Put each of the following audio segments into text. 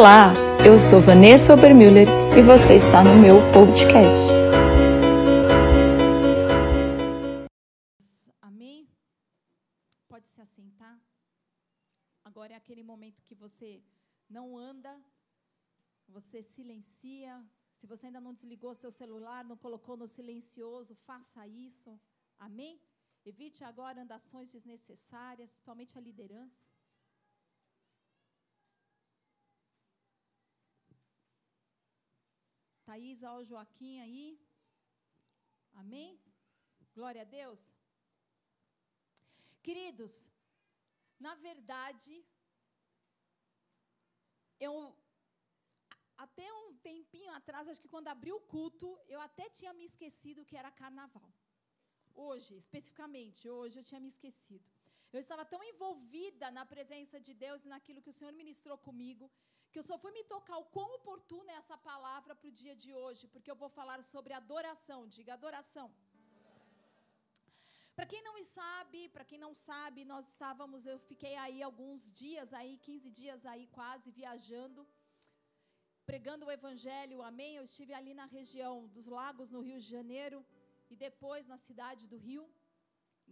Olá, eu sou Vanessa Obermüller e você está no meu podcast. Amém? Pode se assentar. Agora é aquele momento que você não anda, você silencia. Se você ainda não desligou seu celular, não colocou no silencioso, faça isso. Amém? Evite agora andações desnecessárias, principalmente a liderança. Thaís, ao Joaquim aí. Amém? Glória a Deus. Queridos, na verdade, eu até um tempinho atrás, acho que quando abriu o culto, eu até tinha me esquecido que era carnaval. Hoje, especificamente, hoje eu tinha me esquecido. Eu estava tão envolvida na presença de Deus e naquilo que o Senhor ministrou comigo, que eu só fui me tocar o quão oportuna é essa palavra para o dia de hoje, porque eu vou falar sobre adoração. Diga adoração. Para quem não sabe, para quem não sabe, nós estávamos, eu fiquei aí alguns dias aí, 15 dias aí quase viajando, pregando o evangelho. Amém. Eu estive ali na região dos Lagos no Rio de Janeiro e depois na cidade do Rio.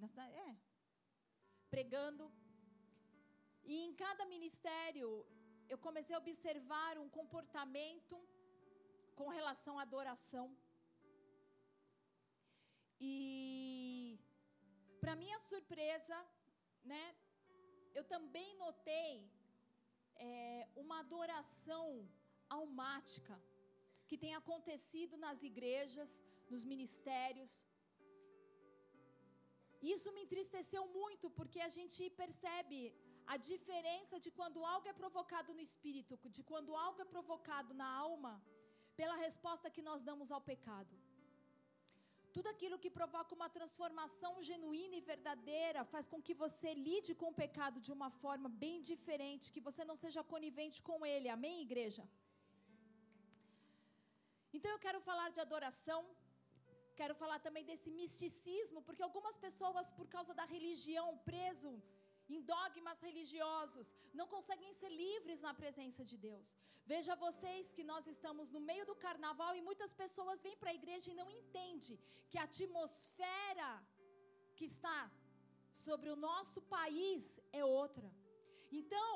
Na cidade, é. Pregando. E em cada ministério eu comecei a observar um comportamento com relação à adoração. E, para minha surpresa, né, eu também notei é, uma adoração almática que tem acontecido nas igrejas, nos ministérios. Isso me entristeceu muito, porque a gente percebe a diferença de quando algo é provocado no espírito, de quando algo é provocado na alma, pela resposta que nós damos ao pecado. Tudo aquilo que provoca uma transformação genuína e verdadeira faz com que você lide com o pecado de uma forma bem diferente, que você não seja conivente com ele. Amém, igreja? Então eu quero falar de adoração, quero falar também desse misticismo, porque algumas pessoas, por causa da religião, preso em dogmas religiosos, não conseguem ser livres na presença de Deus. Veja vocês que nós estamos no meio do carnaval e muitas pessoas vêm para a igreja e não entendem que a atmosfera que está sobre o nosso país é outra. Então,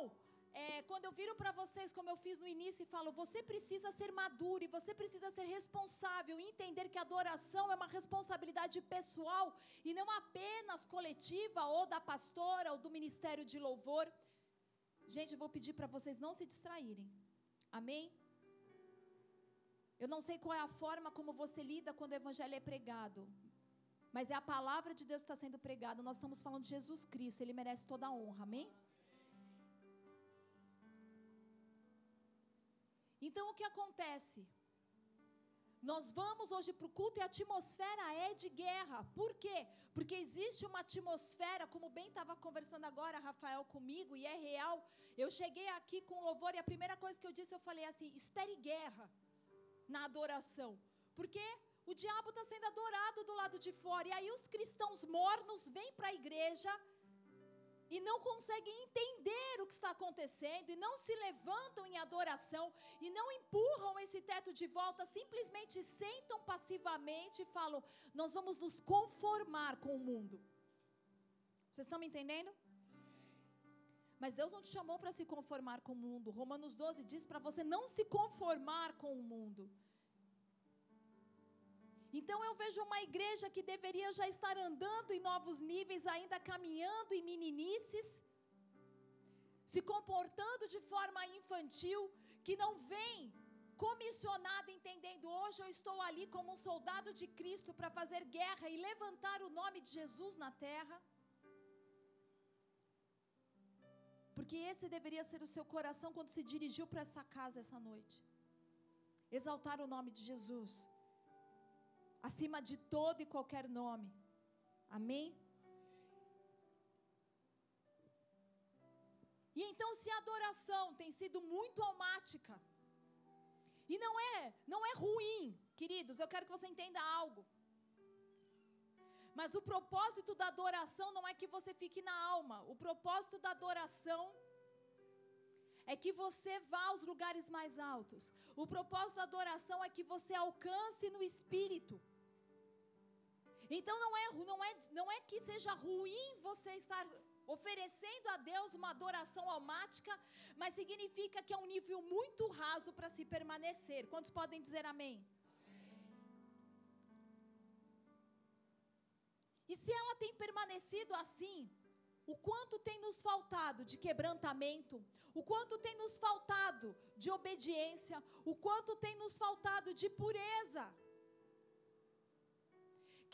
é, quando eu viro para vocês, como eu fiz no início, e falo, você precisa ser maduro e você precisa ser responsável e entender que a adoração é uma responsabilidade pessoal e não apenas coletiva ou da pastora ou do ministério de louvor. Gente, eu vou pedir para vocês não se distraírem. Amém? Eu não sei qual é a forma como você lida quando o evangelho é pregado. Mas é a palavra de Deus que está sendo pregada. Nós estamos falando de Jesus Cristo, Ele merece toda a honra. Amém? Então o que acontece? Nós vamos hoje para o culto e a atmosfera é de guerra. Por quê? Porque existe uma atmosfera, como bem estava conversando agora, Rafael, comigo, e é real. Eu cheguei aqui com louvor e a primeira coisa que eu disse, eu falei assim: espere guerra na adoração. Porque o diabo está sendo adorado do lado de fora. E aí os cristãos mornos vêm para a igreja e não conseguem entender o que está acontecendo e não se levantam em adoração e não empurram esse teto de volta, simplesmente sentam passivamente e falam: Nós vamos nos conformar com o mundo. Vocês estão me entendendo? Mas Deus não te chamou para se conformar com o mundo. Romanos 12 diz para você não se conformar com o mundo. Então eu vejo uma igreja que deveria já estar andando em novos níveis, ainda caminhando em meninices, se comportando de forma infantil, que não vem comissionada entendendo hoje eu estou ali como um soldado de Cristo para fazer guerra e levantar o nome de Jesus na terra. Porque esse deveria ser o seu coração quando se dirigiu para essa casa essa noite. Exaltar o nome de Jesus acima de todo e qualquer nome. Amém? E então, se a adoração tem sido muito almática, e não é, não é ruim, queridos, eu quero que você entenda algo. Mas o propósito da adoração não é que você fique na alma. O propósito da adoração é que você vá aos lugares mais altos. O propósito da adoração é que você alcance no espírito. Então não é, não é, não é que seja ruim você estar oferecendo a Deus uma adoração almática, mas significa que é um nível muito raso para se permanecer. Quantos podem dizer amém? E se ela tem permanecido assim, o quanto tem nos faltado de quebrantamento, o quanto tem nos faltado de obediência, o quanto tem nos faltado de pureza.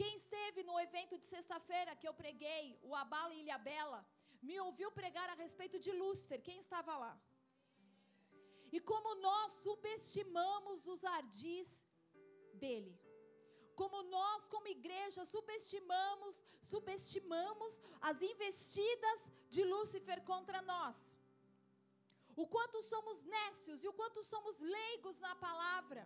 Quem esteve no evento de sexta-feira que eu preguei, o Abala e Ilhabela, me ouviu pregar a respeito de Lúcifer. Quem estava lá? E como nós subestimamos os ardis dele como nós, como igreja, subestimamos, subestimamos as investidas de Lúcifer contra nós. O quanto somos nécios e o quanto somos leigos na palavra.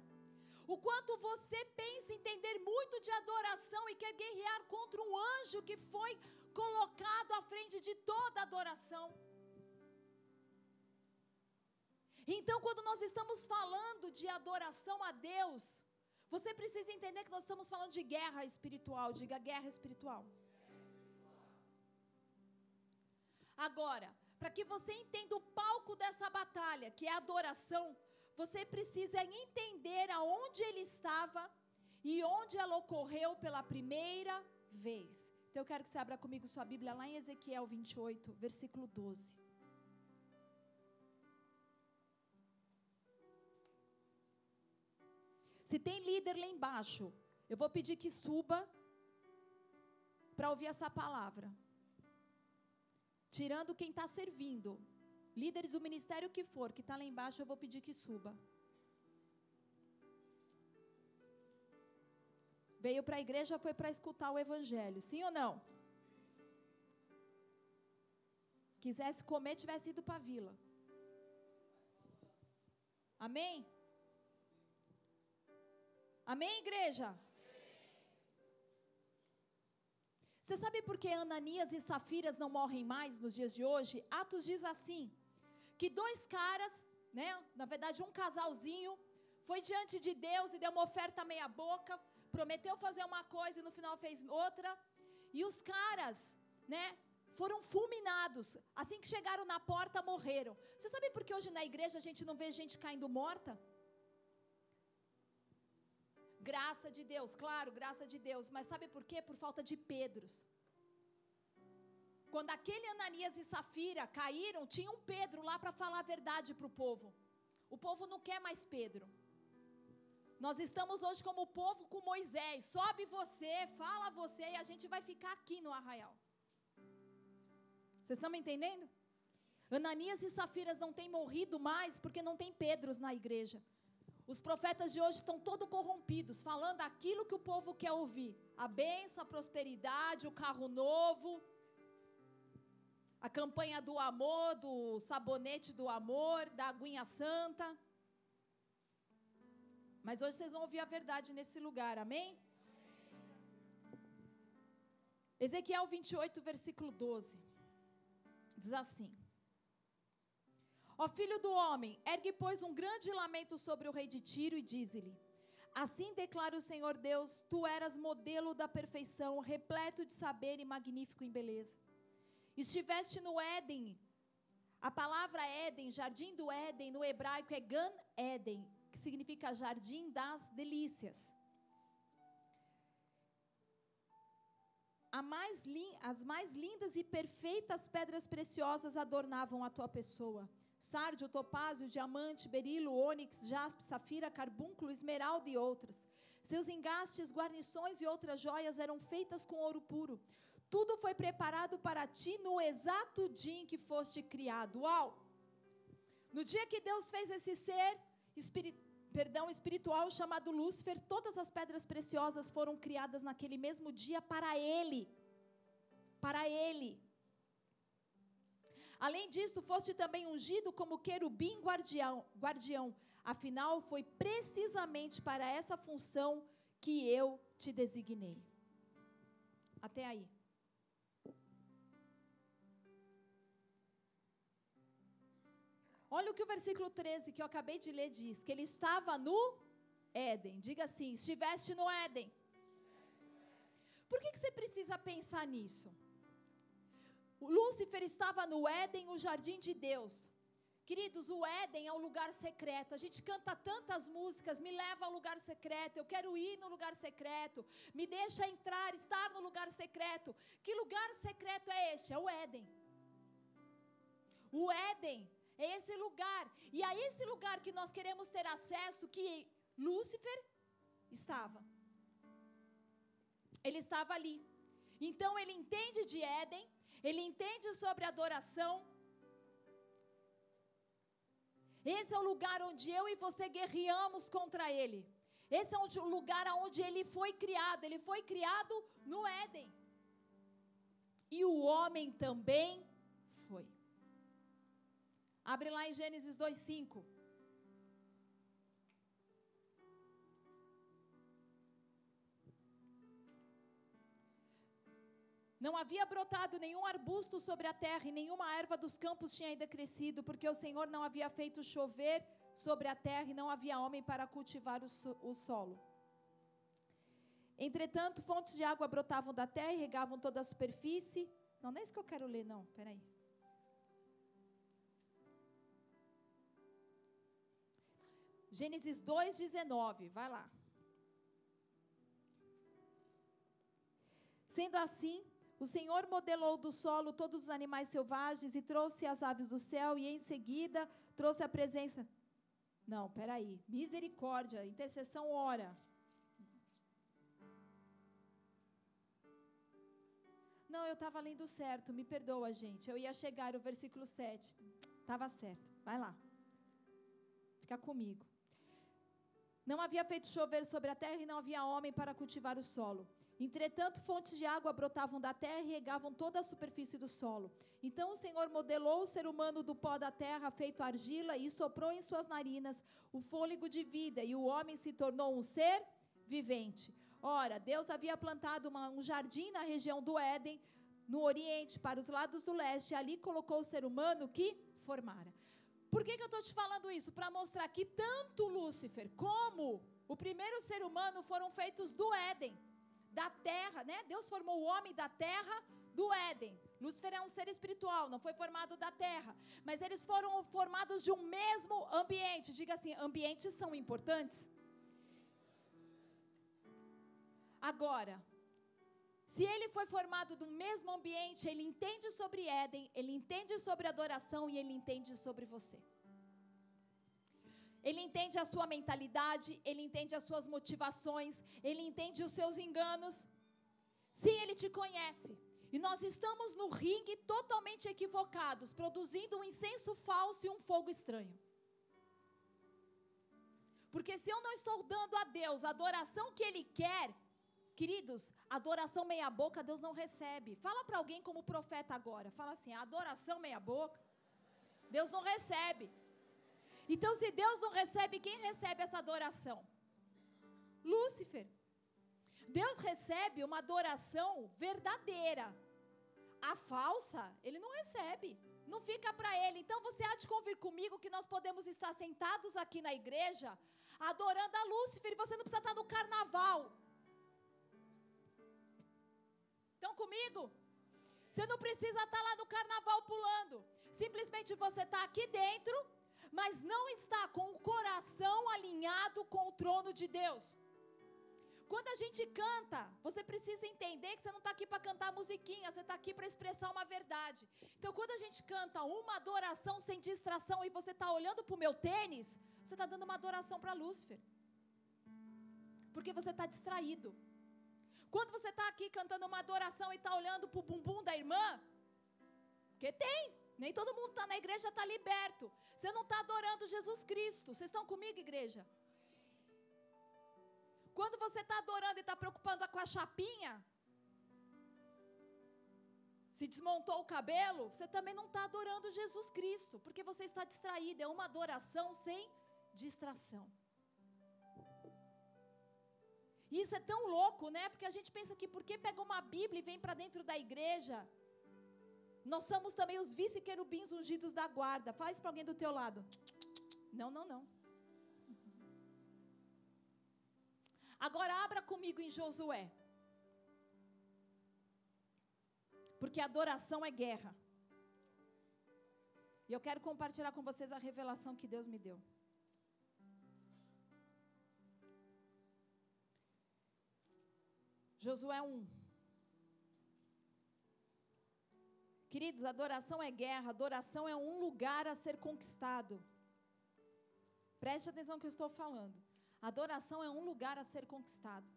O quanto você pensa entender muito de adoração e quer guerrear contra um anjo que foi colocado à frente de toda adoração. Então, quando nós estamos falando de adoração a Deus, você precisa entender que nós estamos falando de guerra espiritual. Diga guerra espiritual. Agora, para que você entenda o palco dessa batalha, que é a adoração, você precisa entender aonde ele estava e onde ela ocorreu pela primeira vez. Então eu quero que você abra comigo sua Bíblia lá em Ezequiel 28, versículo 12. Se tem líder lá embaixo, eu vou pedir que suba para ouvir essa palavra. Tirando quem está servindo. Líderes do ministério que for, que está lá embaixo, eu vou pedir que suba. Veio para a igreja, foi para escutar o evangelho. Sim ou não? Quisesse comer, tivesse ido para a vila. Amém? Amém, igreja? Você sabe por que Ananias e Safiras não morrem mais nos dias de hoje? Atos diz assim: que dois caras, né, na verdade um casalzinho, foi diante de Deus e deu uma oferta meia boca, prometeu fazer uma coisa e no final fez outra, e os caras, né, foram fulminados. Assim que chegaram na porta, morreram. Você sabe por que hoje na igreja a gente não vê gente caindo morta? Graça de Deus, claro, graça de Deus. Mas sabe por quê? Por falta de Pedros. Quando aquele Ananias e Safira caíram, tinha um Pedro lá para falar a verdade para o povo. O povo não quer mais Pedro. Nós estamos hoje como o povo com Moisés. Sobe você, fala você e a gente vai ficar aqui no arraial. Vocês estão me entendendo? Ananias e Safiras não têm morrido mais porque não tem Pedros na igreja. Os profetas de hoje estão todos corrompidos, falando aquilo que o povo quer ouvir: a benção, a prosperidade, o carro novo, a campanha do amor, do sabonete do amor, da aguinha santa. Mas hoje vocês vão ouvir a verdade nesse lugar, amém? Ezequiel 28, versículo 12. Diz assim: Ó filho do homem, ergue, pois, um grande lamento sobre o rei de Tiro e dize-lhe: Assim declara o Senhor Deus: Tu eras modelo da perfeição, repleto de saber e magnífico em beleza. Estiveste no Éden. A palavra Éden, jardim do Éden, no hebraico é Gan Éden, que significa jardim das delícias. Mais as mais lindas e perfeitas pedras preciosas adornavam a tua pessoa sárdio, topázio, diamante, berilo, ônix, jaspe, safira, carbúnculo, esmeralda e outras. Seus engastes, guarnições e outras joias eram feitas com ouro puro. Tudo foi preparado para ti no exato dia em que foste criado. Uau! No dia que Deus fez esse ser perdão, espiritual chamado Lúcifer, todas as pedras preciosas foram criadas naquele mesmo dia para ele. Para ele. Além disso, foste também ungido como querubim guardião, guardião. Afinal, foi precisamente para essa função que eu te designei. Até aí. Olha o que o versículo 13 que eu acabei de ler diz: que ele estava no Éden. Diga assim: estiveste no Éden. Por que, que você precisa pensar nisso? Lúcifer estava no Éden, o jardim de Deus. Queridos, o Éden é um lugar secreto. A gente canta tantas músicas, me leva ao lugar secreto. Eu quero ir no lugar secreto. Me deixa entrar, estar no lugar secreto. Que lugar secreto é este? É o Éden. O Éden é esse lugar. E a esse lugar que nós queremos ter acesso, que Lúcifer estava. Ele estava ali. Então ele entende de Éden, ele entende sobre adoração. Esse é o lugar onde eu e você guerreamos contra ele. Esse é o lugar onde ele foi criado. Ele foi criado no Éden. E o homem também. Abre lá em Gênesis 2:5. Não havia brotado nenhum arbusto sobre a terra e nenhuma erva dos campos tinha ainda crescido, porque o Senhor não havia feito chover sobre a terra e não havia homem para cultivar o, o solo. Entretanto, fontes de água brotavam da terra e regavam toda a superfície. Não, não é isso que eu quero ler, não. Peraí. Gênesis 2,19. Vai lá. Sendo assim, o Senhor modelou do solo todos os animais selvagens e trouxe as aves do céu, e em seguida trouxe a presença. Não, peraí. Misericórdia, intercessão, ora. Não, eu estava lendo certo, me perdoa, gente. Eu ia chegar, o versículo 7. Estava certo. Vai lá. Fica comigo. Não havia feito chover sobre a terra e não havia homem para cultivar o solo. Entretanto, fontes de água brotavam da terra e regavam toda a superfície do solo. Então o Senhor modelou o ser humano do pó da terra, feito argila, e soprou em suas narinas o fôlego de vida, e o homem se tornou um ser vivente. Ora, Deus havia plantado uma, um jardim na região do Éden, no Oriente, para os lados do leste, e ali colocou o ser humano que formara. Por que, que eu estou te falando isso? Para mostrar que tanto Lúcifer como o primeiro ser humano foram feitos do Éden da terra, né? Deus formou o homem da terra do Éden. Lúcifer é um ser espiritual, não foi formado da terra, mas eles foram formados de um mesmo ambiente. Diga assim: ambientes são importantes. Agora, se ele foi formado do mesmo ambiente, ele entende sobre Éden, ele entende sobre adoração e ele entende sobre você. Ele entende a sua mentalidade, ele entende as suas motivações, ele entende os seus enganos. Sim, ele te conhece. E nós estamos no ringue totalmente equivocados, produzindo um incenso falso e um fogo estranho. Porque se eu não estou dando a Deus a adoração que Ele quer, queridos, adoração meia-boca Deus não recebe. Fala para alguém como profeta agora. Fala assim: adoração meia-boca, Deus não recebe. Então, se Deus não recebe, quem recebe essa adoração? Lúcifer. Deus recebe uma adoração verdadeira. A falsa, ele não recebe. Não fica para ele. Então você há de convir comigo que nós podemos estar sentados aqui na igreja adorando a Lúcifer e você não precisa estar no carnaval. Estão comigo? Você não precisa estar lá no carnaval pulando. Simplesmente você está aqui dentro mas não está com o coração alinhado com o trono de Deus. Quando a gente canta, você precisa entender que você não está aqui para cantar musiquinha, você está aqui para expressar uma verdade. Então, quando a gente canta uma adoração sem distração e você está olhando para o meu tênis, você está dando uma adoração para Lúcifer. Porque você está distraído. Quando você está aqui cantando uma adoração e está olhando para o bumbum da irmã, porque tem, nem todo mundo está na igreja está liberto. Você não está adorando Jesus Cristo. Vocês estão comigo, igreja? Quando você está adorando e está preocupando com a chapinha, se desmontou o cabelo, você também não está adorando Jesus Cristo, porque você está distraído. É uma adoração sem distração. Isso é tão louco, né? Porque a gente pensa que porque pega uma Bíblia e vem para dentro da igreja, Nós somos também os vice-querubins ungidos da guarda. Faz para alguém do teu lado. Não, não, não. Agora abra comigo em Josué. Porque adoração é guerra. E eu quero compartilhar com vocês a revelação que Deus me deu. Josué 1. Queridos, adoração é guerra, adoração é um lugar a ser conquistado. Preste atenção no que eu estou falando. Adoração é um lugar a ser conquistado.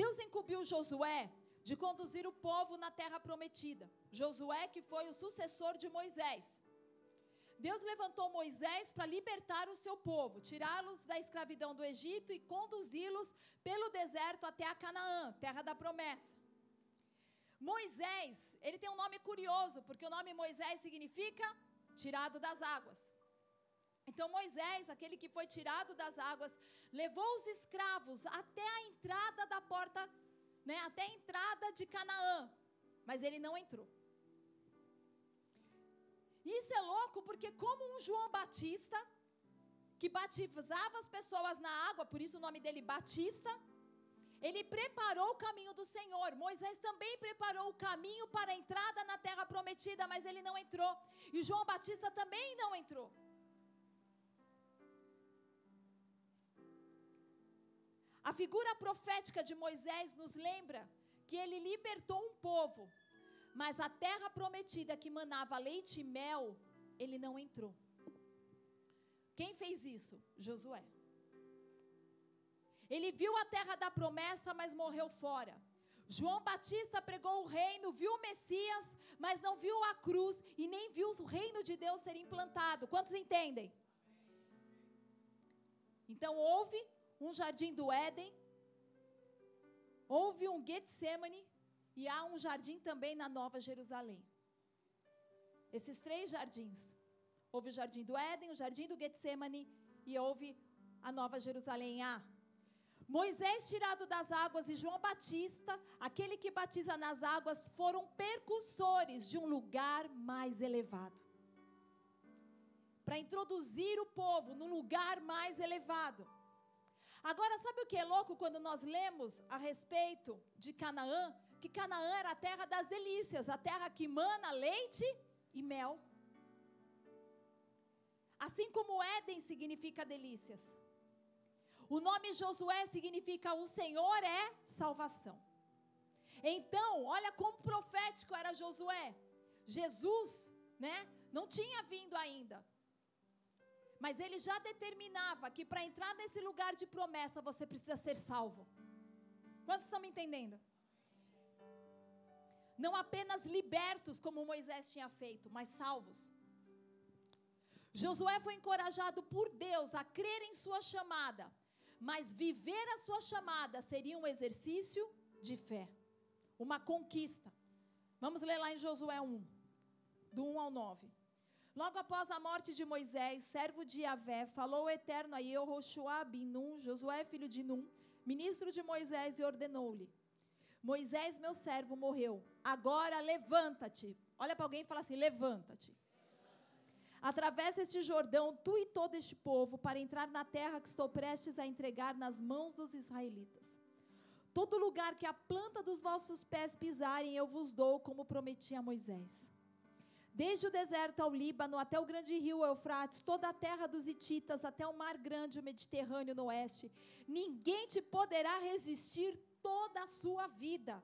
Deus incumbiu Josué de conduzir o povo na terra prometida. Josué, que foi o sucessor de Moisés. Deus levantou Moisés para libertar o seu povo, tirá-los da escravidão do Egito e conduzi-los pelo deserto até a Canaã, terra da promessa. Moisés, ele tem um nome curioso, porque o nome Moisés significa tirado das águas. Então Moisés, aquele que foi tirado das águas, levou os escravos até a entrada da porta, né, até a entrada de Canaã, mas ele não entrou. Isso é louco porque como um João Batista que batizava as pessoas na água, por isso o nome dele Batista, ele preparou o caminho do Senhor. Moisés também preparou o caminho para a entrada na terra prometida, mas ele não entrou. E João Batista também não entrou. A figura profética de Moisés nos lembra que ele libertou um povo, mas a terra prometida que manava leite e mel, ele não entrou. Quem fez isso? Josué. Ele viu a terra da promessa, mas morreu fora. João Batista pregou o reino, viu o Messias, mas não viu a cruz e nem viu o reino de Deus ser implantado. Quantos entendem? Então houve um jardim do Éden, houve um Getsemane e há um jardim também na Nova Jerusalém. Esses três jardins. Houve o jardim do Éden, o jardim do Getsemane e houve a Nova Jerusalém. Ah, Moisés tirado das águas e João Batista, aquele que batiza nas águas, foram percussores de um lugar mais elevado. Para introduzir o povo no lugar mais elevado. Agora, sabe o que é louco quando nós lemos a respeito de Canaã? Que Canaã era a terra das delícias, a terra que mana leite e mel. Assim como Éden significa delícias. O nome Josué significa o Senhor é salvação. Então, olha como profético era Josué. Jesus, né, não tinha vindo ainda. Mas ele já determinava que para entrar nesse lugar de promessa você precisa ser salvo. Quantos estão me entendendo? Não apenas libertos, como Moisés tinha feito, mas salvos. Josué foi encorajado por Deus a crer em sua chamada, mas viver a sua chamada seria um exercício de fé, uma conquista. Vamos ler lá em Josué 1, do 1 ao 9. Logo após a morte de Moisés, servo de Yahvé, falou o Eterno a Yehoshua bin Nun, Josué filho de Nun, ministro de Moisés, e ordenou-lhe: Moisés, meu servo, morreu. Agora levanta-te. Olha para alguém e fala assim: levanta-te. Atravessa este Jordão, tu e todo este povo, para entrar na terra que estou prestes a entregar nas mãos dos israelitas. Todo lugar que a planta dos vossos pés pisarem, eu vos dou, como prometi a Moisés. Desde o deserto ao Líbano, até o grande rio Eufrates, toda a terra dos Hititas, até o mar grande, o Mediterrâneo no oeste, ninguém te poderá resistir toda a sua vida.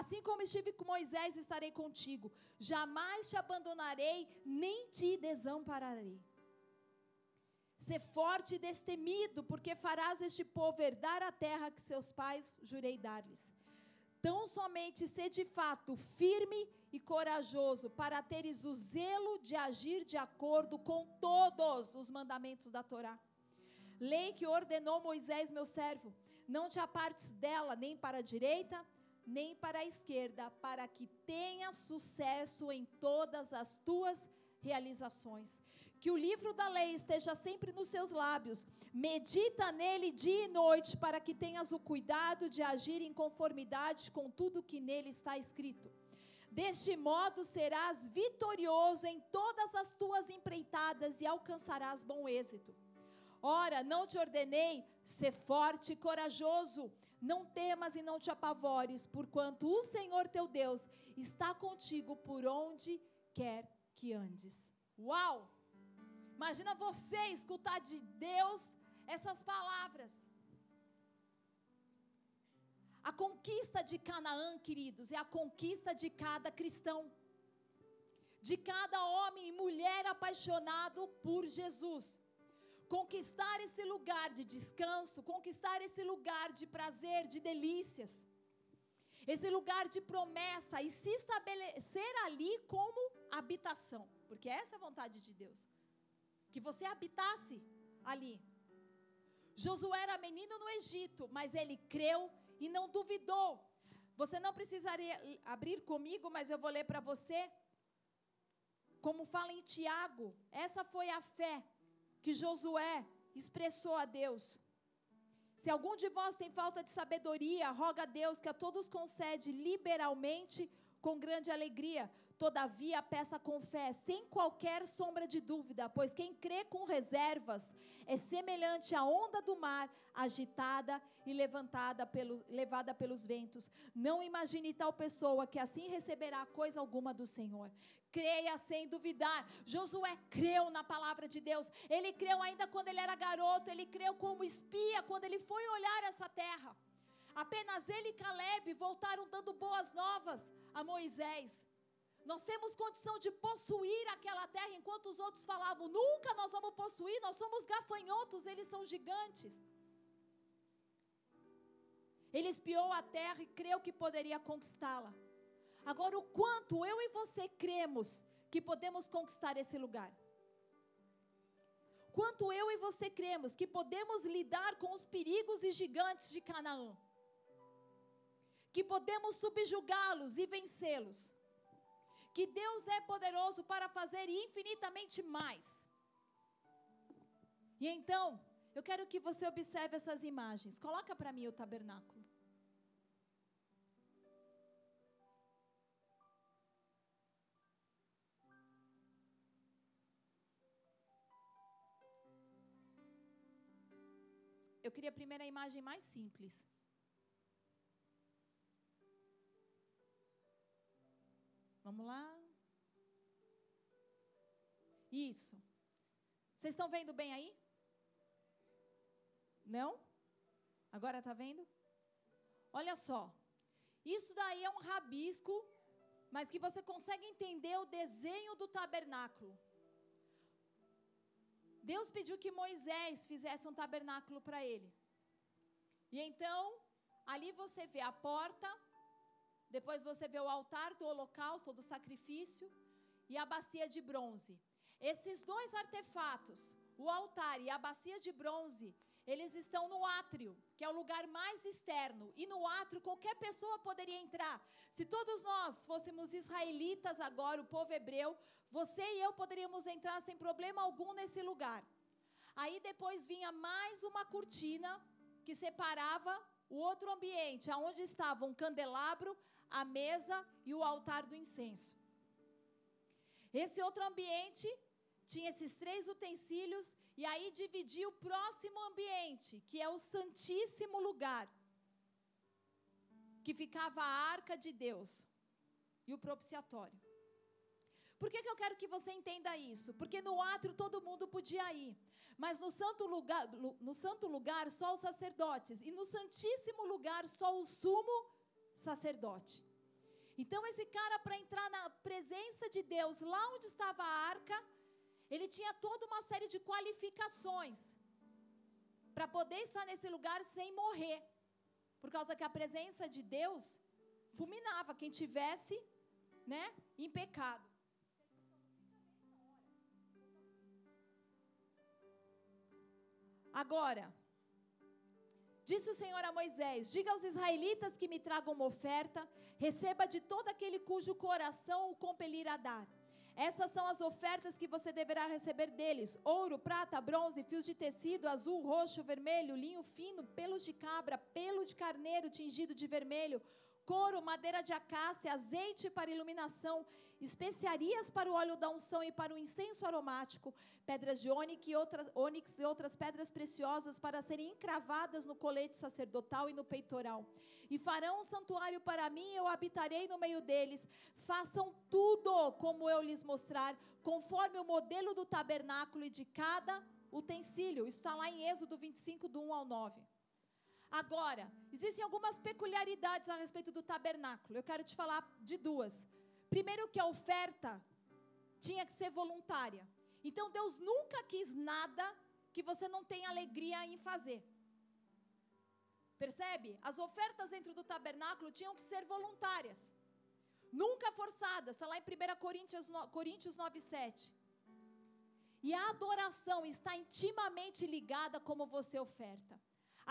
Assim como estive com Moisés, estarei contigo. Jamais te abandonarei, nem te desampararei. Ser forte e destemido, porque farás este povo herdar a terra que seus pais jurei dar-lhes. Tão somente ser de fato firme e corajoso, para teres o zelo de agir de acordo com todos os mandamentos da Torá. Lei que ordenou Moisés, meu servo, não te apartes dela nem para a direita, nem para a esquerda, para que tenha sucesso em todas as tuas realizações. Que o livro da lei esteja sempre nos seus lábios. Medita nele dia e noite, para que tenhas o cuidado de agir em conformidade com tudo que nele está escrito Deste modo serás vitorioso em todas as tuas empreitadas e alcançarás bom êxito. Ora, não te ordenei ser forte e corajoso. Não temas e não te apavores, porquanto o Senhor teu Deus está contigo por onde quer que andes. Uau! Imagina você escutar de Deus essas palavras. A conquista de Canaã, queridos, é a conquista de cada cristão, de cada homem e mulher apaixonado por Jesus. Conquistar esse lugar de descanso, conquistar esse lugar de prazer, de delícias, esse lugar de promessa e se estabelecer ali como habitação, porque essa é a vontade de Deus, que você habitasse ali. Josué era menino no Egito, mas ele creu e não duvidou. Você não precisaria abrir comigo, mas eu vou ler para você. Como fala em Tiago, essa foi a fé que Josué expressou a Deus. Se algum de vós tem falta de sabedoria, roga a Deus que a todos concede liberalmente com grande alegria. Todavia, peça com fé, sem qualquer sombra de dúvida, pois quem crê com reservas é semelhante à onda do mar, agitada e levantada pelo, levada pelos ventos. Não imagine tal pessoa que assim receberá coisa alguma do Senhor. Creia sem duvidar. Josué creu na palavra de Deus. Ele creu ainda quando ele era garoto, ele creu como espia quando ele foi olhar essa terra. Apenas ele e Caleb voltaram dando boas novas a Moisés. Nós temos condição de possuir aquela terra, enquanto os outros falavam, nunca nós vamos possuir, nós somos gafanhotos, eles são gigantes. Ele espiou a terra e creu que poderia conquistá-la. Agora, o quanto eu e você cremos que podemos conquistar esse lugar? Quanto eu e você cremos que podemos lidar com os perigos e gigantes de Canaã? Que podemos subjugá-los e vencê-los? Que Deus é poderoso para fazer infinitamente mais. E então, eu quero que você observe essas imagens. Coloca para mim o tabernáculo. Eu queria a primeira imagem mais simples. Vamos lá. Isso. Vocês estão vendo bem aí? Não? Agora está vendo? Olha só. Isso daí é um rabisco, mas que você consegue entender o desenho do tabernáculo. Deus pediu que Moisés fizesse um tabernáculo para ele. E então, ali você vê a porta, depois você vê o altar do holocausto, do sacrifício, e a bacia de bronze. Esses dois artefatos, o altar e a bacia de bronze, eles estão no átrio, que é o lugar mais externo. E no átrio qualquer pessoa poderia entrar. Se todos nós fôssemos israelitas agora, o povo hebreu, você e eu poderíamos entrar sem problema algum nesse lugar. Aí depois vinha mais uma cortina que separava o outro ambiente, aonde estava um candelabro, a mesa e o altar do incenso. Esse outro ambiente tinha esses três utensílios e aí dividia o próximo ambiente, que é o santíssimo lugar, que ficava a arca de Deus e o propiciatório. Por que, que eu quero que você entenda isso? Porque no átrio todo mundo podia ir, mas no santo lugar, no santo lugar só os sacerdotes e no santíssimo lugar só o sumo sacerdote. Então, esse cara, para entrar na presença de Deus, lá onde estava a arca, ele tinha toda uma série de qualificações para poder estar nesse lugar sem morrer, por causa que a presença de Deus fulminava quem tivesse, né, em pecado. Agora, Disse o Senhor a Moisés: Diga aos israelitas que me tragam uma oferta, receba de todo aquele cujo coração o compelir a dar. Essas são as ofertas que você deverá receber deles: ouro, prata, bronze, fios de tecido, azul, roxo, vermelho, linho fino, pelos de cabra, pelo de carneiro tingido de vermelho, couro, madeira de acácia, azeite para iluminação, especiarias para o óleo da unção e para o incenso aromático, pedras de ônix e outras, ônix e outras pedras preciosas para serem encravadas no colete sacerdotal e no peitoral. E farão um santuário para mim, eu habitarei no meio deles. Façam tudo como eu lhes mostrar, conforme o modelo do tabernáculo e de cada utensílio. Isso está lá em Êxodo 25, do 1 ao 9. Agora, existem algumas peculiaridades a respeito do tabernáculo. Eu quero te falar de duas. Primeiro, que a oferta tinha que ser voluntária. Então, Deus nunca quis nada que você não tenha alegria em fazer. Percebe? As ofertas dentro do tabernáculo tinham que ser voluntárias. Nunca forçadas. Está lá em 1 Coríntios, Coríntios 9, 7. E a adoração está intimamente ligada como você oferta.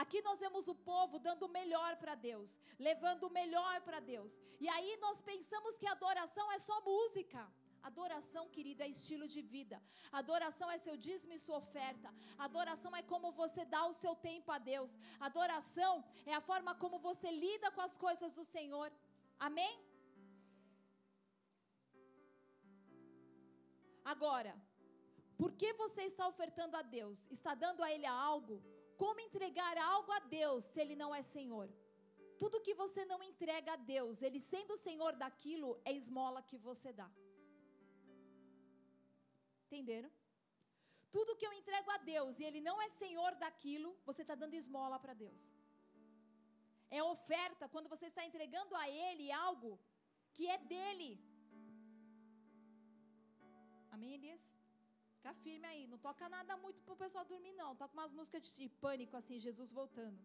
Aqui nós vemos o povo dando o melhor para Deus, levando o melhor para Deus. E aí nós pensamos que adoração é só música. Adoração, querida, é estilo de vida. Adoração é seu dízimo e sua oferta. Adoração é como você dá o seu tempo a Deus. Adoração é a forma como você lida com as coisas do Senhor. Amém? Agora, por que você está ofertando a Deus? Está dando a Ele algo? Como entregar algo a Deus se Ele não é Senhor? Tudo que você não entrega a Deus, Ele sendo o Senhor daquilo, é esmola que você dá. Entenderam? Tudo que eu entrego a Deus e Ele não é Senhor daquilo, você está dando esmola para Deus. É oferta quando você está entregando a Ele algo que é dele. Amém, Elias? Fica firme aí, não toca nada muito para o pessoal dormir, não. Toca umas músicas de pânico, assim, Jesus voltando.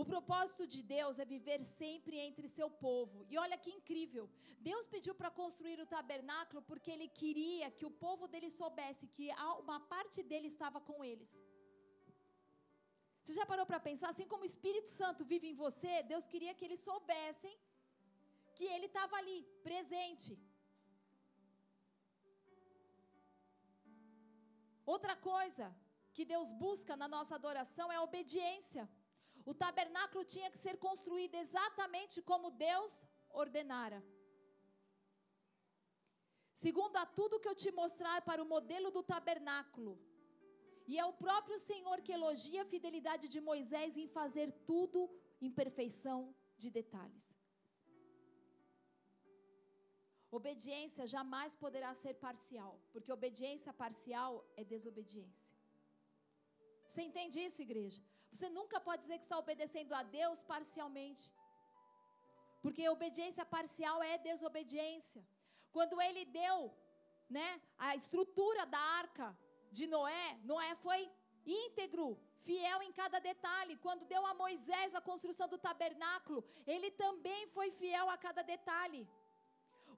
O propósito de Deus é viver sempre entre seu povo. E olha que incrível. Deus pediu para construir o tabernáculo porque ele queria que o povo dele soubesse que uma parte dele estava com eles. Você já parou para pensar? Assim como o Espírito Santo vive em você, Deus queria que eles soubessem que ele estava ali, presente. Outra coisa que Deus busca na nossa adoração é a obediência. O tabernáculo tinha que ser construído exatamente como Deus ordenara. Segundo a tudo que eu te mostrar para o modelo do tabernáculo. E é o próprio Senhor que elogia a fidelidade de Moisés em fazer tudo em perfeição de detalhes. Obediência jamais poderá ser parcial, porque obediência parcial é desobediência. Você entende isso, igreja? Você nunca pode dizer que está obedecendo a Deus parcialmente, porque obediência parcial é desobediência. Quando ele deu, né, a estrutura da arca de Noé, Noé foi íntegro, fiel em cada detalhe. Quando deu a Moisés a construção do tabernáculo, ele também foi fiel a cada detalhe.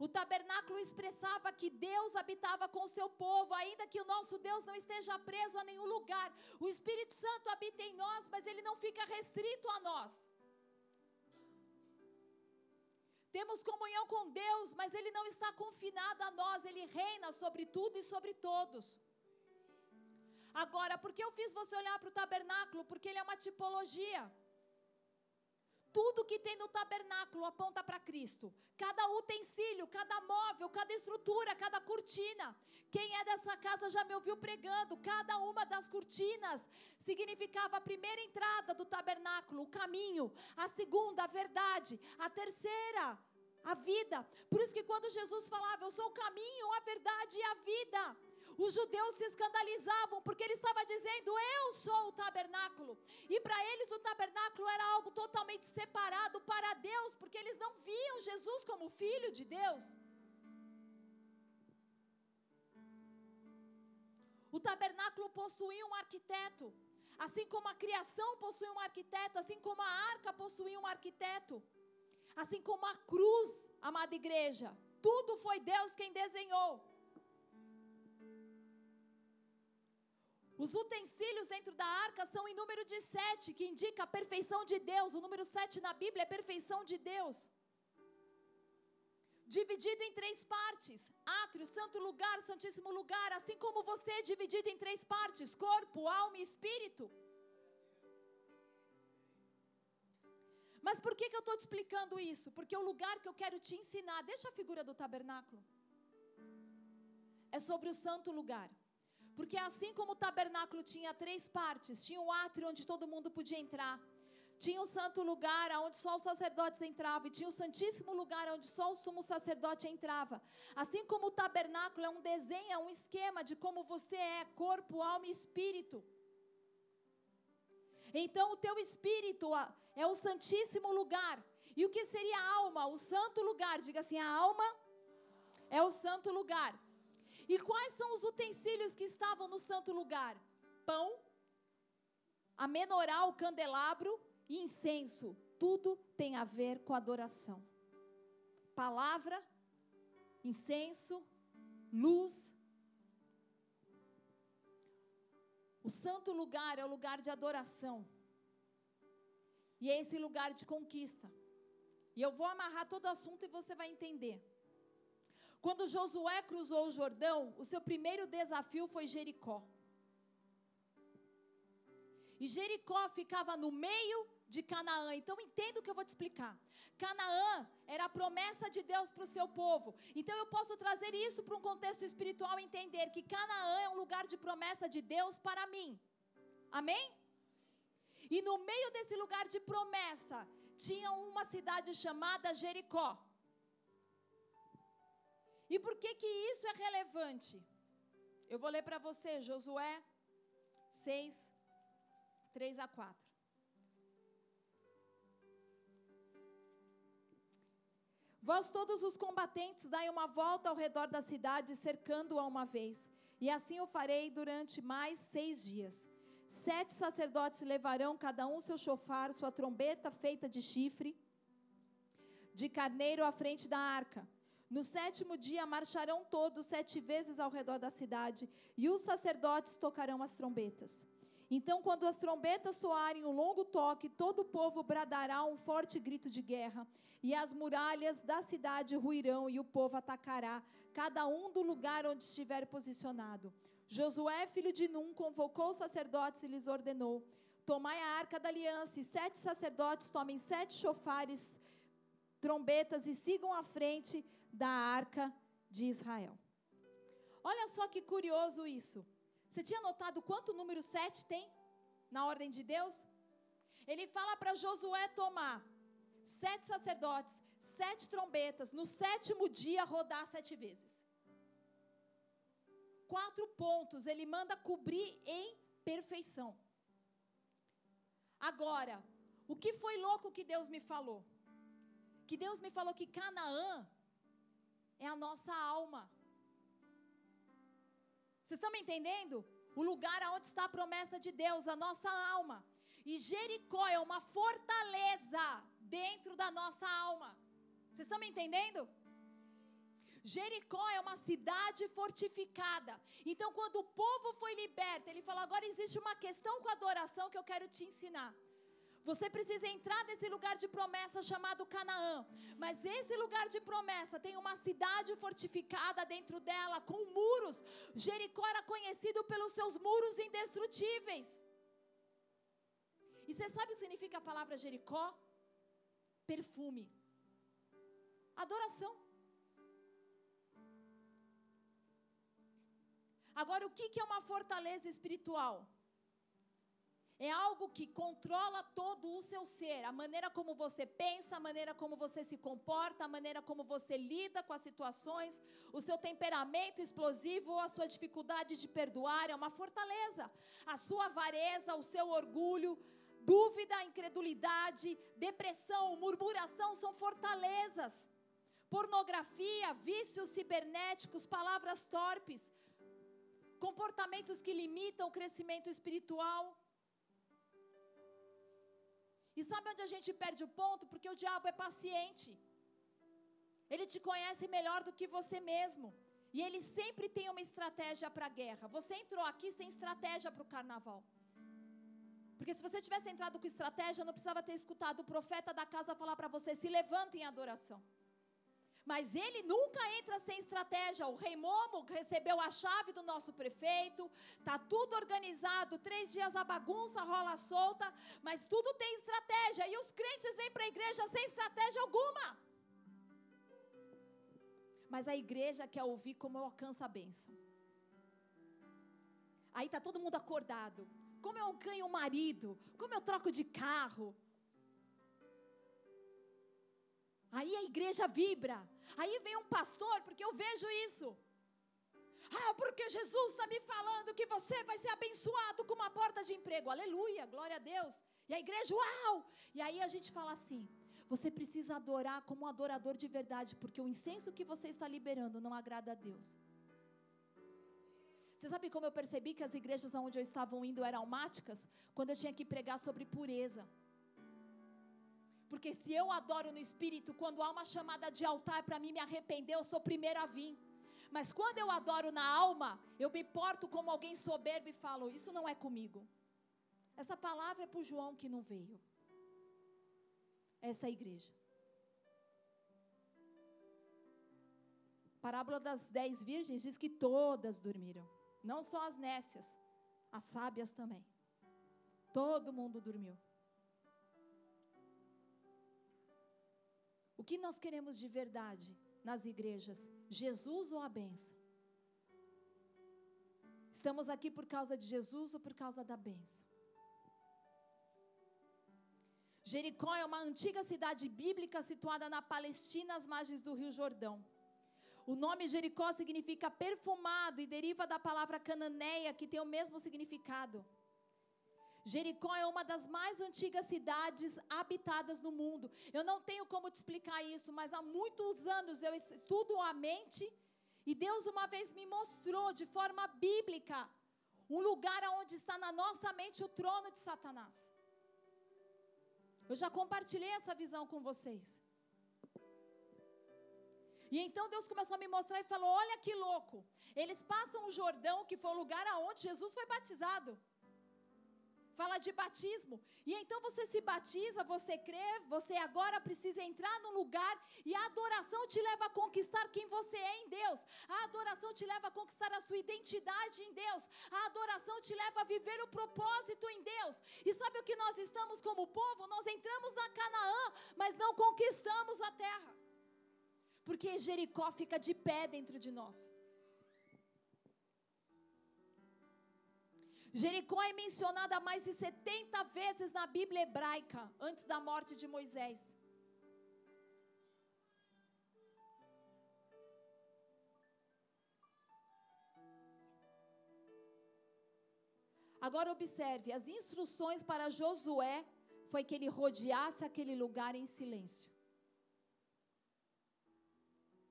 O tabernáculo expressava que Deus habitava com o seu povo, ainda que o nosso Deus não esteja preso a nenhum lugar. O Espírito Santo habita em nós, mas ele não fica restrito a nós. Temos comunhão com Deus, mas Ele não está confinado a nós, Ele reina sobre tudo e sobre todos. Agora, por que eu fiz você olhar para o tabernáculo? Porque ele é uma tipologia. Tudo que tem no tabernáculo aponta para Cristo. Cada utensílio, cada móvel, cada estrutura, cada cortina. Quem é dessa casa já me ouviu pregando. Cada uma das cortinas significava a primeira entrada do tabernáculo, o caminho. A segunda, a verdade. A terceira, a vida. Por isso que quando Jesus falava, Eu sou o caminho, a verdade e a vida os judeus se escandalizavam porque ele estava dizendo: Eu sou o tabernáculo. E para eles o tabernáculo era algo totalmente separado para Deus, porque eles não viam Jesus como filho de Deus. O tabernáculo possuía um arquiteto. Assim como a criação possui um arquiteto, assim como a arca possuía um arquiteto, assim como a cruz, amada igreja, tudo foi Deus quem desenhou. Os utensílios dentro da arca são em número de sete, que indica a perfeição de Deus. O número sete na Bíblia é perfeição de Deus. Dividido em três partes: átrio, santo lugar, santíssimo lugar. Assim como você é dividido em três partes: corpo, alma e espírito. Mas por que, que eu estou te explicando isso? Porque o lugar que eu quero te ensinar, deixa a figura do tabernáculo. É sobre o santo lugar. Porque assim como o tabernáculo tinha três partes, tinha um átrio onde todo mundo podia entrar, tinha o santo lugar onde só os sacerdotes entravam, e tinha o santíssimo lugar onde só o sumo sacerdote entrava. Assim como o tabernáculo é um desenho, é um esquema de como você é, corpo, alma e espírito. Então o teu espírito é o santíssimo lugar. E o que seria a alma? O santo lugar. Diga assim: a alma é o santo lugar. E quais são os utensílios que estavam no santo lugar? Pão, a menorá, o candelabro e incenso. Tudo tem a ver com adoração. Palavra, incenso, luz. O santo lugar é o lugar de adoração. E é esse lugar de conquista. E eu vou amarrar todo o assunto e você vai entender. Quando Josué cruzou o Jordão, o seu primeiro desafio foi Jericó. E Jericó ficava no meio de Canaã. Então entenda o que eu vou te explicar. Canaã era a promessa de Deus para o seu povo. Então eu posso trazer isso para um contexto espiritual e entender que Canaã é um lugar de promessa de Deus para mim. Amém? E no meio desse lugar de promessa tinha uma cidade chamada Jericó. E por que que isso é relevante? Eu vou ler para você Josué 6 3 a 4. Vós todos os combatentes dai uma volta ao redor da cidade, cercando-a uma vez. E assim o farei durante mais seis dias. Sete sacerdotes levarão cada um seu chofar, sua trombeta feita de chifre, de carneiro à frente da arca. No sétimo dia marcharão todos sete vezes ao redor da cidade, e os sacerdotes tocarão as trombetas. Então, quando as trombetas soarem um longo toque, todo o povo bradará um forte grito de guerra, e as muralhas da cidade ruirão, e o povo atacará, cada um do lugar onde estiver posicionado. Josué, filho de Num, convocou os sacerdotes e lhes ordenou: Tomai a arca da aliança, e sete sacerdotes tomem sete chofares, trombetas, e sigam à frente da arca de Israel. Olha só que curioso isso. Você tinha notado quanto número 7 tem na ordem de Deus? Ele fala para Josué tomar sete sacerdotes, sete trombetas, no sétimo dia rodar sete vezes. Quatro pontos ele manda cobrir em perfeição. Agora, o que foi louco que Deus me falou? Que Deus me falou que Canaã é a nossa alma. Vocês estão me entendendo? O lugar onde está a promessa de Deus, a nossa alma. E Jericó é uma fortaleza dentro da nossa alma. Vocês estão me entendendo? Jericó é uma cidade fortificada. Então, quando o povo foi liberto, ele falou: agora existe uma questão com a adoração que eu quero te ensinar. Você precisa entrar nesse lugar de promessa chamado Canaã. Mas esse lugar de promessa tem uma cidade fortificada dentro dela, com muros. Jericó era conhecido pelos seus muros indestrutíveis. E você sabe o que significa a palavra Jericó? Perfume. Adoração. Agora, o que é uma fortaleza espiritual? É algo que controla todo o seu ser, a maneira como você pensa, a maneira como você se comporta, a maneira como você lida com as situações, o seu temperamento explosivo ou a sua dificuldade de perdoar é uma fortaleza. A sua avareza, o seu orgulho, dúvida, incredulidade, depressão, murmuração são fortalezas. Pornografia, vícios cibernéticos, palavras torpes, comportamentos que limitam o crescimento espiritual. E sabe onde a gente perde o ponto? Porque o diabo é paciente. Ele te conhece melhor do que você mesmo. E ele sempre tem uma estratégia para a guerra. Você entrou aqui sem estratégia para o carnaval. Porque se você tivesse entrado com estratégia, não precisava ter escutado o profeta da casa falar para você: se levanta em adoração. Mas ele nunca entra sem estratégia. O rei Momo recebeu a chave do nosso prefeito, tá tudo organizado, três dias a bagunça rola solta, mas tudo tem estratégia. E os crentes vêm para a igreja sem estratégia alguma. Mas a igreja quer ouvir como eu alcanço a bênção. Aí tá todo mundo acordado. Como eu ganho um marido? Como eu troco de carro? Aí a igreja vibra. Aí vem um pastor, porque eu vejo isso. Ah, porque Jesus está me falando que você vai ser abençoado com uma porta de emprego. Aleluia, glória a Deus. E a igreja, uau! E aí a gente fala assim: você precisa adorar como um adorador de verdade, porque o incenso que você está liberando não agrada a Deus. Você sabe como eu percebi que as igrejas onde eu estava indo eram almáticas? Quando eu tinha que pregar sobre pureza. Porque se eu adoro no espírito, quando há uma chamada de altar para mim me arrepender, eu sou primeiro a vir. Mas quando eu adoro na alma, eu me porto como alguém soberbo e falo: Isso não é comigo. Essa palavra é para o João que não veio. Essa é a igreja. Parábola das dez virgens diz que todas dormiram. Não só as nécias, as sábias também. Todo mundo dormiu. O que nós queremos de verdade nas igrejas? Jesus ou a benção? Estamos aqui por causa de Jesus ou por causa da benção? Jericó é uma antiga cidade bíblica situada na Palestina, às margens do Rio Jordão. O nome Jericó significa perfumado e deriva da palavra cananeia, que tem o mesmo significado. Jericó é uma das mais antigas cidades habitadas no mundo. Eu não tenho como te explicar isso, mas há muitos anos eu estudo a mente e Deus uma vez me mostrou de forma bíblica um lugar onde está na nossa mente o trono de Satanás. Eu já compartilhei essa visão com vocês. E então Deus começou a me mostrar e falou: Olha que louco. Eles passam o Jordão, que foi o lugar aonde Jesus foi batizado fala de batismo. E então você se batiza, você crê, você agora precisa entrar no lugar e a adoração te leva a conquistar quem você é em Deus. A adoração te leva a conquistar a sua identidade em Deus. A adoração te leva a viver o propósito em Deus. E sabe o que nós estamos como povo? Nós entramos na Canaã, mas não conquistamos a terra. Porque Jericó fica de pé dentro de nós. Jericó é mencionada mais de 70 vezes na Bíblia hebraica, antes da morte de Moisés. Agora observe, as instruções para Josué foi que ele rodeasse aquele lugar em silêncio.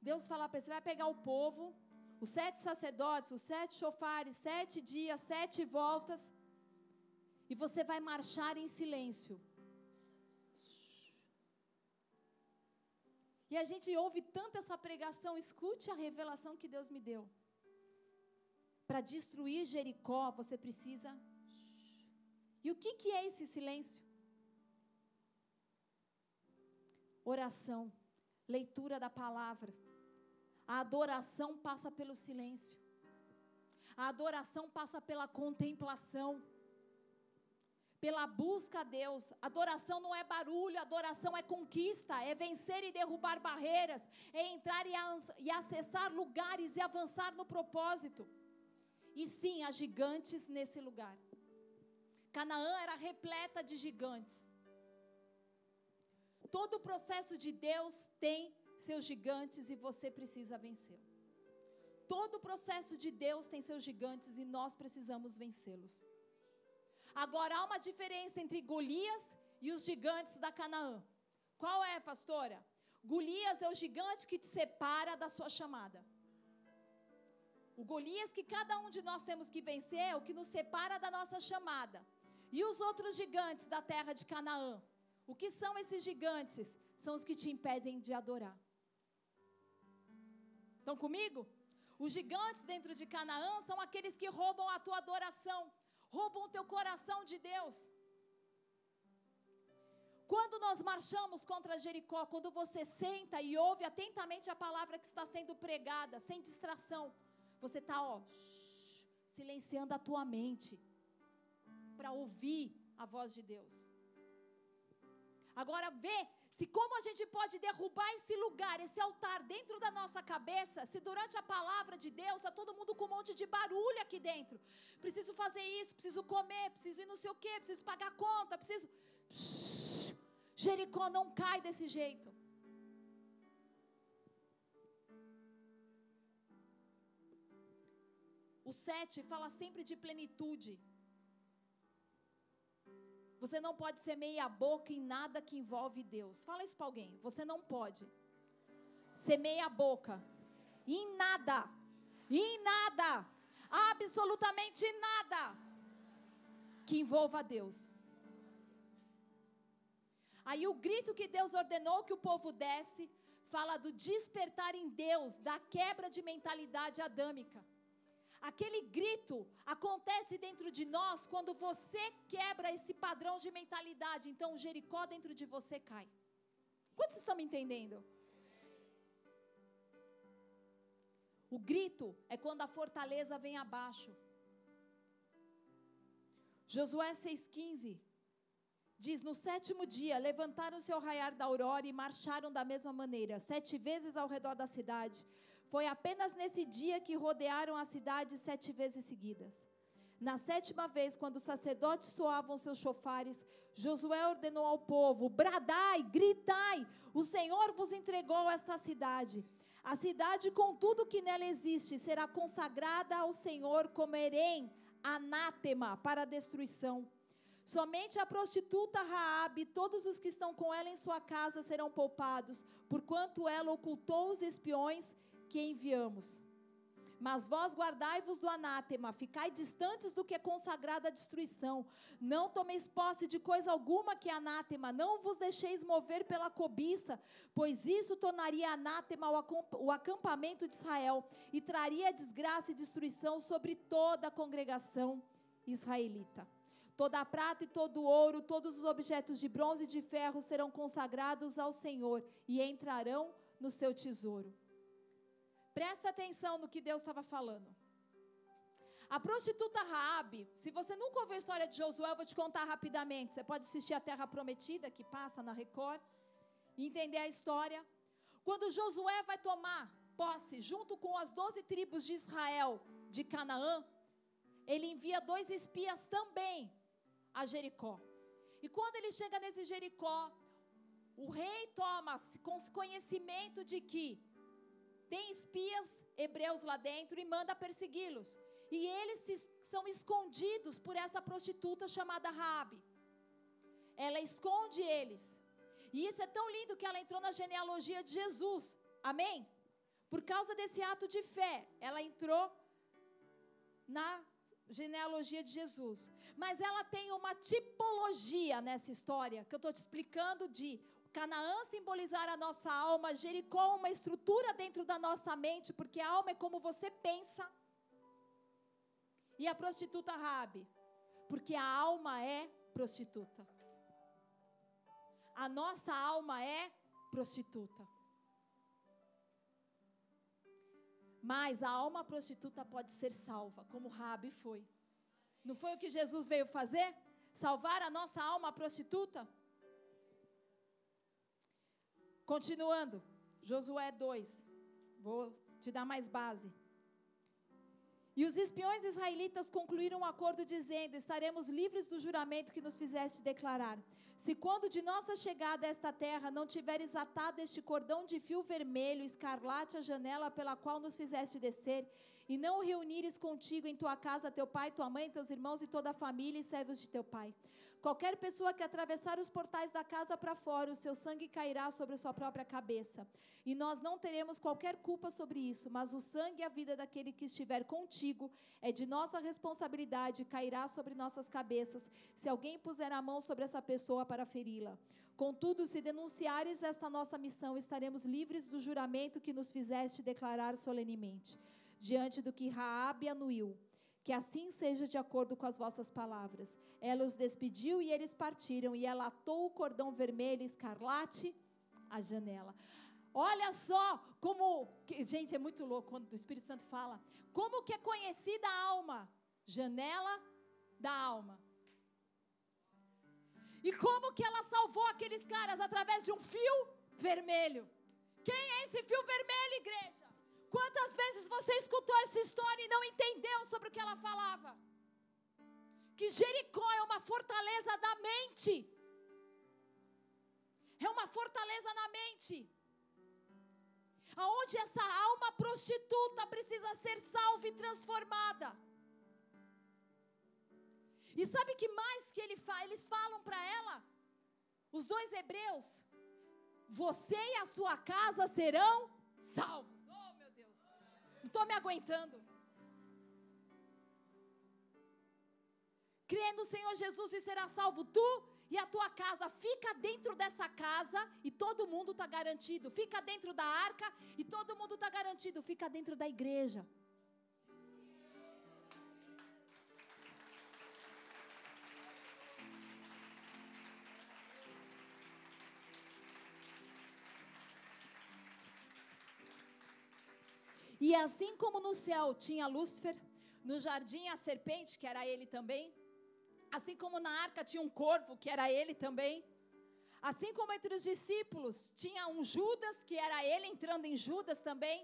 Deus fala para ele: você vai pegar o povo, os sete sacerdotes, os sete chofares, sete dias, sete voltas. E você vai marchar em silêncio. E a gente ouve tanto essa pregação, escute a revelação que Deus me deu. Para destruir Jericó, você precisa. E o que, que é esse silêncio? Oração, leitura da palavra a adoração passa pelo silêncio. A adoração passa pela contemplação. Pela busca a Deus. Adoração não é barulho, adoração é conquista, é vencer e derrubar barreiras, é entrar e, acessar lugares e avançar no propósito. E sim, há gigantes nesse lugar. Canaã era repleta de gigantes. Todo o processo de Deus tem seus gigantes e você precisa vencê-lo. Todo o processo de Deus tem seus gigantes e nós precisamos vencê-los. Agora há uma diferença entre Golias e os gigantes da Canaã. Qual é, pastora? Golias é o gigante que te separa da sua chamada. O Golias que cada um de nós temos que vencer é o que nos separa da nossa chamada. E os outros gigantes da terra de Canaã? O que são esses gigantes? São os que te impedem de adorar. Estão comigo? Os gigantes dentro de Canaã são aqueles que roubam a tua adoração, roubam o teu coração de Deus. Quando nós marchamos contra Jericó, quando você senta e ouve atentamente a palavra que está sendo pregada, sem distração, você está, ó, silenciando a tua mente para ouvir a voz de Deus. Agora vê se como a gente pode derrubar esse lugar, esse altar dentro da nossa cabeça, se durante a palavra de Deus está todo mundo com um monte de barulho aqui dentro. Preciso fazer isso, preciso comer, preciso ir não sei o quê, preciso pagar conta, preciso. Jericó não cai desse jeito. O sete fala sempre de plenitude. Você não pode ser meia boca em nada que envolve Deus. Fala isso para alguém. Você não pode ser meia boca em nada. Em nada. Absolutamente nada que envolva Deus. Aí o grito que Deus ordenou que o povo desse fala do despertar em Deus, da quebra de mentalidade adâmica. Aquele grito acontece dentro de nós quando você quebra esse padrão de mentalidade. Então, Jericó dentro de você cai. Quantos estão me entendendo? O grito é quando a fortaleza vem abaixo. Josué 6,15 diz: No sétimo dia levantaram-se ao raiar da aurora e marcharam da mesma maneira, sete vezes ao redor da cidade. Foi apenas nesse dia que rodearam a cidade sete vezes seguidas. Na sétima vez, quando os sacerdotes soavam seus chofares, Josué ordenou ao povo: Bradai, gritai, o Senhor vos entregou esta cidade. A cidade, com tudo que nela existe, será consagrada ao Senhor como Erém, anátema para destruição. Somente a prostituta Raabe e todos os que estão com ela em sua casa serão poupados, porquanto ela ocultou os espiões que enviamos. Mas vós guardai-vos do anátema, ficai distantes do que é consagrado à destruição. Não tomeis posse de coisa alguma que é anátema, não vos deixeis mover pela cobiça, pois isso tornaria anátema o acampamento de Israel e traria desgraça e destruição sobre toda a congregação israelita. Toda a prata e todo o ouro, todos os objetos de bronze e de ferro serão consagrados ao Senhor e entrarão no seu tesouro. Presta atenção no que Deus estava falando. A prostituta Raabe, se você nunca ouviu a história de Josué, eu vou te contar rapidamente. Você pode assistir a Terra Prometida, que passa na Record, e entender a história. Quando Josué vai tomar posse, junto com as doze tribos de Israel, de Canaã, ele envia dois espias também a Jericó. E quando ele chega nesse Jericó, o rei toma conhecimento de que tem espias hebreus lá dentro e manda persegui-los. E eles se, são escondidos por essa prostituta chamada Raabe. Ela esconde eles. E isso é tão lindo que ela entrou na genealogia de Jesus. Amém? Por causa desse ato de fé, ela entrou na genealogia de Jesus. Mas ela tem uma tipologia nessa história que eu estou te explicando de Canaã simbolizar a nossa alma, Jericó uma estrutura dentro da nossa mente, porque a alma é como você pensa. E a prostituta Rabi, porque a alma é prostituta. A nossa alma é prostituta. Mas a alma prostituta pode ser salva, como Rabi foi. Não foi o que Jesus veio fazer? Salvar a nossa alma prostituta? Continuando, Josué 2. Vou te dar mais base. E os espiões israelitas concluíram um acordo dizendo: Estaremos livres do juramento que nos fizeste declarar. Se quando de nossa chegada a esta terra não tiveres atado este cordão de fio vermelho, escarlate a janela pela qual nos fizeste descer, e não reunires contigo em tua casa teu pai, tua mãe, teus irmãos e toda a família e servos de teu pai. Qualquer pessoa que atravessar os portais da casa para fora, o seu sangue cairá sobre sua própria cabeça. E nós não teremos qualquer culpa sobre isso, mas o sangue e a vida daquele que estiver contigo é de nossa responsabilidade cairá sobre nossas cabeças, se alguém puser a mão sobre essa pessoa para feri-la. Contudo, se denunciares esta nossa missão, estaremos livres do juramento que nos fizeste declarar solenemente, diante do que Raabe anuiu Que assim seja de acordo com as vossas palavras. Ela os despediu e eles partiram, e ela atou o cordão vermelho escarlate à janela. Olha só como, gente, é muito louco quando o Espírito Santo fala. Como que é conhecida a alma? Janela da alma. E como que ela salvou aqueles caras através de um fio vermelho? Quem é esse fio vermelho, igreja? Quantas vezes você escutou essa história e não entendeu sobre o que ela falava? Que Jericó é uma fortaleza da mente. É uma fortaleza na mente aonde essa alma prostituta precisa ser salva e transformada. E sabe que mais que ele fa eles falam para ela? Os dois hebreus, você e a sua casa serão salvos. Não estou me aguentando. Crê no Senhor Jesus e será salvo tu e a tua casa fica dentro dessa casa e todo mundo está garantido. Fica dentro da arca e todo mundo está garantido. Fica dentro da igreja. E assim como no céu tinha Lúcifer, no jardim a serpente, que era ele também, Assim como na arca tinha um corvo, que era ele também. Assim como entre os discípulos tinha um Judas, que era ele entrando em Judas também.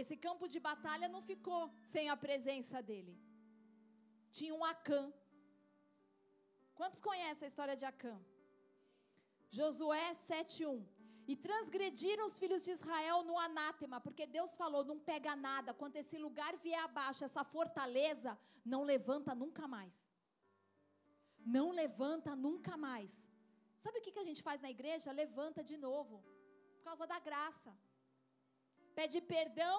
Esse campo de batalha não ficou sem a presença dele. Tinha um Acã. Quantos conhecem a história de Acã? Josué 7:1. E transgrediram os filhos de Israel no anátema, porque Deus falou: não pega nada, quando esse lugar vier abaixo, essa fortaleza, não levanta nunca mais. Não levanta nunca mais. Sabe o que, a gente faz na igreja? Levanta de novo, por causa da graça. Pede perdão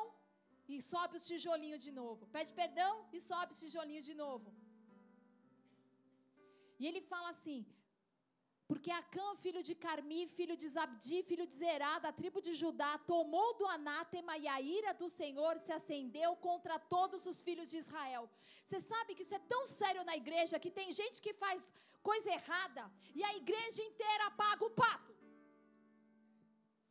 e sobe os tijolinhos de novo. Pede perdão e sobe os tijolinhos de novo. E ele fala assim: porque Acã, filho de Carmi, filho de Zabdi, filho de Zerá, da tribo de Judá, tomou do anátema e a ira do Senhor se acendeu contra todos os filhos de Israel. Você sabe que isso é tão sério na igreja que tem gente que faz coisa errada e a igreja inteira paga o pato.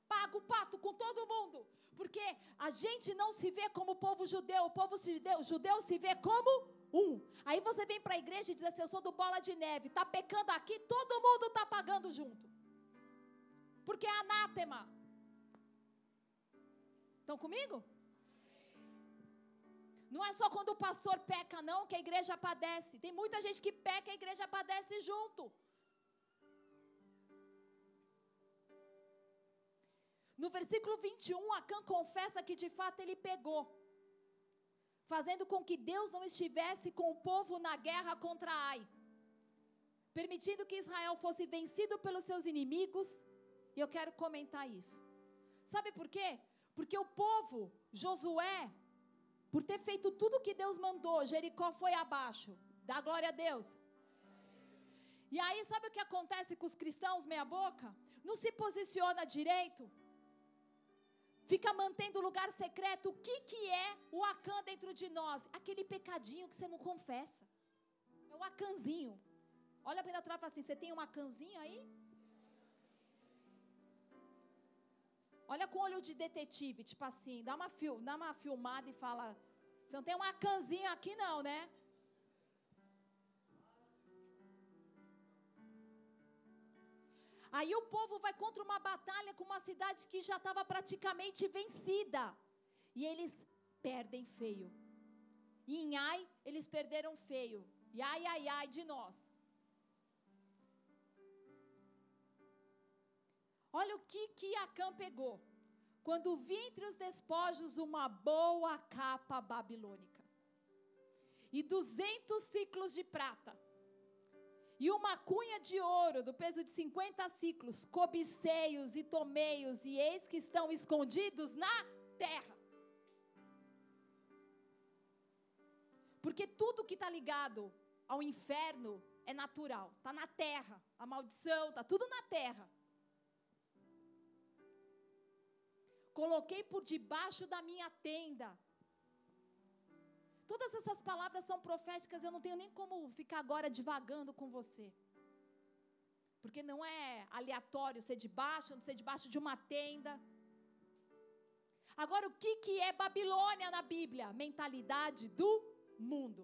Paga o pato com todo mundo. Porque a gente não se vê como o povo judeu, o povo judeu, judeu se vê como um. Aí você vem para a igreja e diz assim: Eu sou do bola de neve, está pecando aqui, todo mundo está pagando junto. Porque é anátema. Estão comigo? Não é só quando o pastor peca, não, que a igreja padece. Tem muita gente que peca e a igreja padece junto. No versículo 21, Acã confessa que de fato ele pegou fazendo com que Deus não estivesse com o povo na guerra contra Ai, permitindo que Israel fosse vencido pelos seus inimigos. E eu quero comentar isso. Sabe por quê? Porque o povo, Josué, por ter feito tudo o que Deus mandou, Jericó foi abaixo. Dá glória a Deus. E aí, sabe o que acontece com os cristãos meia-boca? Não se posiciona direito fica mantendo o lugar secreto. O que, que é o Acã dentro de nós? Aquele pecadinho que você não confessa. É o Acãzinho. Olha para trás e fala assim: você tem um Acãzinho aí? Olha com olho de detetive, tipo assim, dá uma, fil, dá uma filmada e fala: você não tem um Acãzinho aqui, não, né? Aí o povo vai contra uma batalha com uma cidade que já estava praticamente vencida. E eles perdem feio. E em Ai, eles perderam feio. E ai, ai, ai de nós. Olha o que, que Acã pegou. Quando vi entre os despojos uma boa capa babilônica e duzentos ciclos de prata e uma cunha de ouro do peso de 50 ciclos, cobicei-os e tomei-os, e eis que estão escondidos na terra. Porque tudo que está ligado ao inferno é natural, está na terra. A maldição está tudo na terra. Coloquei por debaixo da minha tenda. Todas essas palavras são proféticas, eu não tenho nem como ficar agora divagando com você. Porque não é aleatório ser debaixo, ser debaixo de uma tenda. Agora, o que, que é Babilônia na Bíblia? Mentalidade do mundo.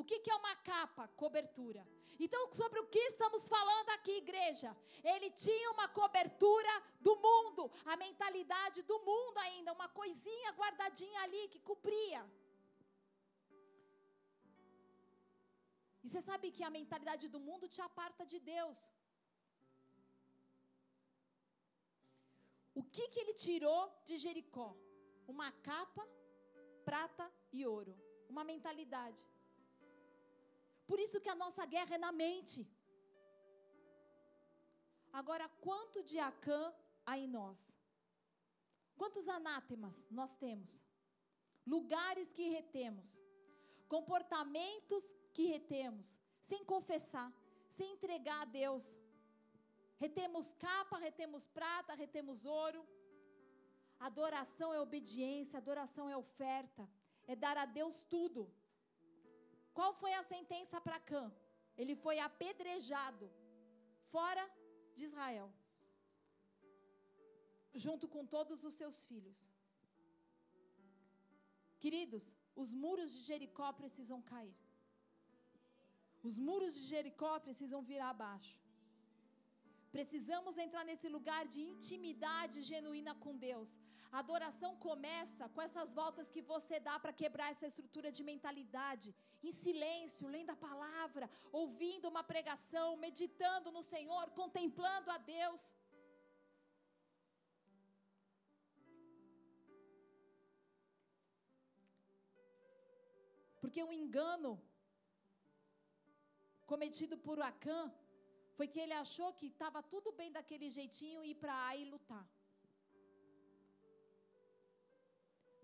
O que, que é uma capa? Cobertura. Então, sobre o que estamos falando aqui, igreja? Ele tinha uma cobertura do mundo, a mentalidade do mundo ainda, uma coisinha guardadinha ali que cobria. E você sabe que a mentalidade do mundo te aparta de Deus. O que, que ele tirou de Jericó? Uma capa, prata e ouro. Uma mentalidade. Por isso que a nossa guerra é na mente. Agora, quanto de Acã há em nós? Quantos anátemas nós temos? Lugares que retemos, comportamentos que retemos, sem confessar, sem entregar a Deus. Retemos capa, retemos prata, retemos ouro. Adoração é obediência, adoração é oferta, é dar a Deus tudo. Qual foi a sentença para Cã? Ele foi apedrejado fora de Israel, junto com todos os seus filhos. Queridos, os muros de Jericó precisam cair. Os muros de Jericó precisam virar abaixo. Precisamos entrar nesse lugar de intimidade genuína com Deus. A adoração começa com essas voltas que você dá para quebrar essa estrutura de mentalidade. Em silêncio, lendo a palavra, ouvindo uma pregação, meditando no Senhor, contemplando a Deus. Porque o engano cometido por Acã foi que ele achou que estava tudo bem daquele jeitinho ir para Ai e lutar.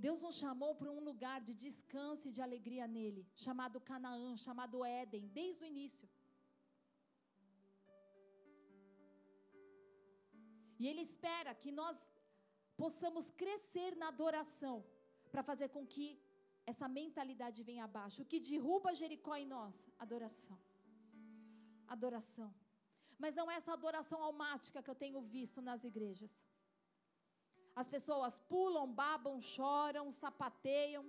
Deus nos chamou para um lugar de descanso e de alegria nele, chamado Canaã, chamado Éden, desde o início. E ele espera que nós possamos crescer na adoração, para fazer com que essa mentalidade venha abaixo. O que derruba Jericó em nós? Adoração adoração. Mas não é essa adoração almática que eu tenho visto nas igrejas. As pessoas pulam, babam, choram, sapateiam.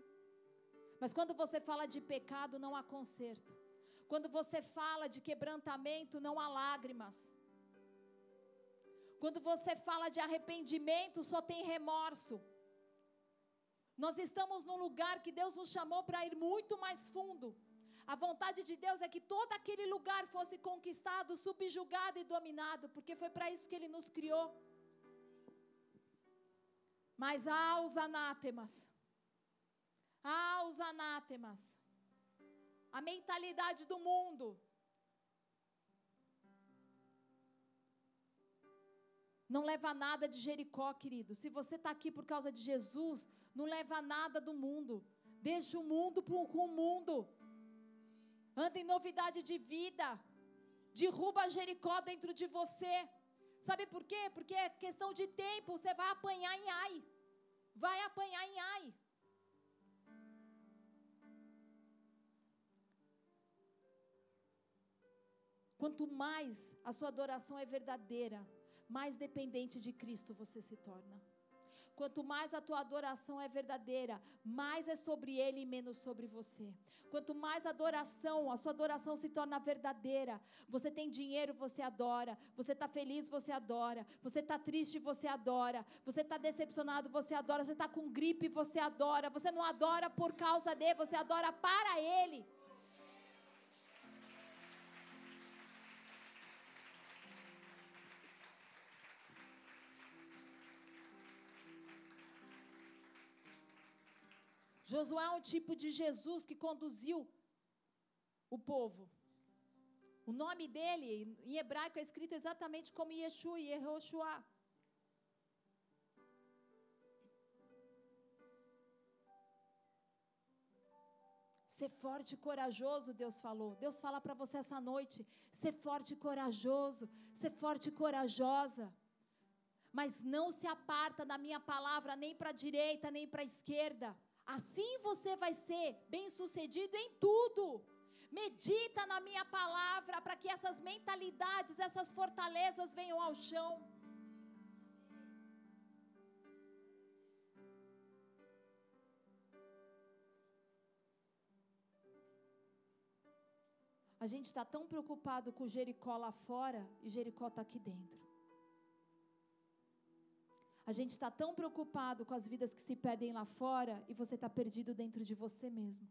Mas quando você fala de pecado, não há conserto. Quando você fala de quebrantamento, não há lágrimas. Quando você fala de arrependimento, só tem remorso. Nós estamos num lugar que Deus nos chamou para ir muito mais fundo. A vontade de Deus é que todo aquele lugar fosse conquistado, subjugado e dominado, porque foi para isso que Ele nos criou. Mas há os anátemas, há os anátemas, a mentalidade do mundo. Não leva nada de Jericó, querido. Se você está aqui por causa de Jesus, não leva nada do mundo. Deixa o mundo com o mundo. Anda em novidade de vida. Derruba Jericó dentro de você. Sabe por quê? Porque é questão de tempo. Você vai apanhar em ai. Vai apanhar em ai. Quanto mais a sua adoração é verdadeira, mais dependente de Cristo você se torna. Quanto mais a tua adoração é verdadeira, mais é sobre Ele e menos sobre você. Quanto mais adoração, a sua adoração se torna verdadeira. Você tem dinheiro, você adora. Você está feliz, você adora. Você está triste, você adora. Você está decepcionado, você adora. Você está com gripe, você adora. Você não adora por causa dele, você adora para Ele. Josué é um tipo de Jesus que conduziu o povo. O nome dele, em hebraico, é escrito exatamente como Yeshua Yehoshua. Ser forte e corajoso, Deus falou. Deus fala para você essa noite. Ser forte e corajoso. Ser forte e corajosa. Mas não se aparta da minha palavra nem para a direita, nem para a esquerda. Assim você vai ser bem-sucedido em tudo. Medita na minha palavra para que essas mentalidades, essas fortalezas venham ao chão. A gente está tão preocupado com Jericó lá fora e Jericó está aqui dentro. A gente está tão preocupado com as vidas que se perdem lá fora e você está perdido dentro de você mesmo.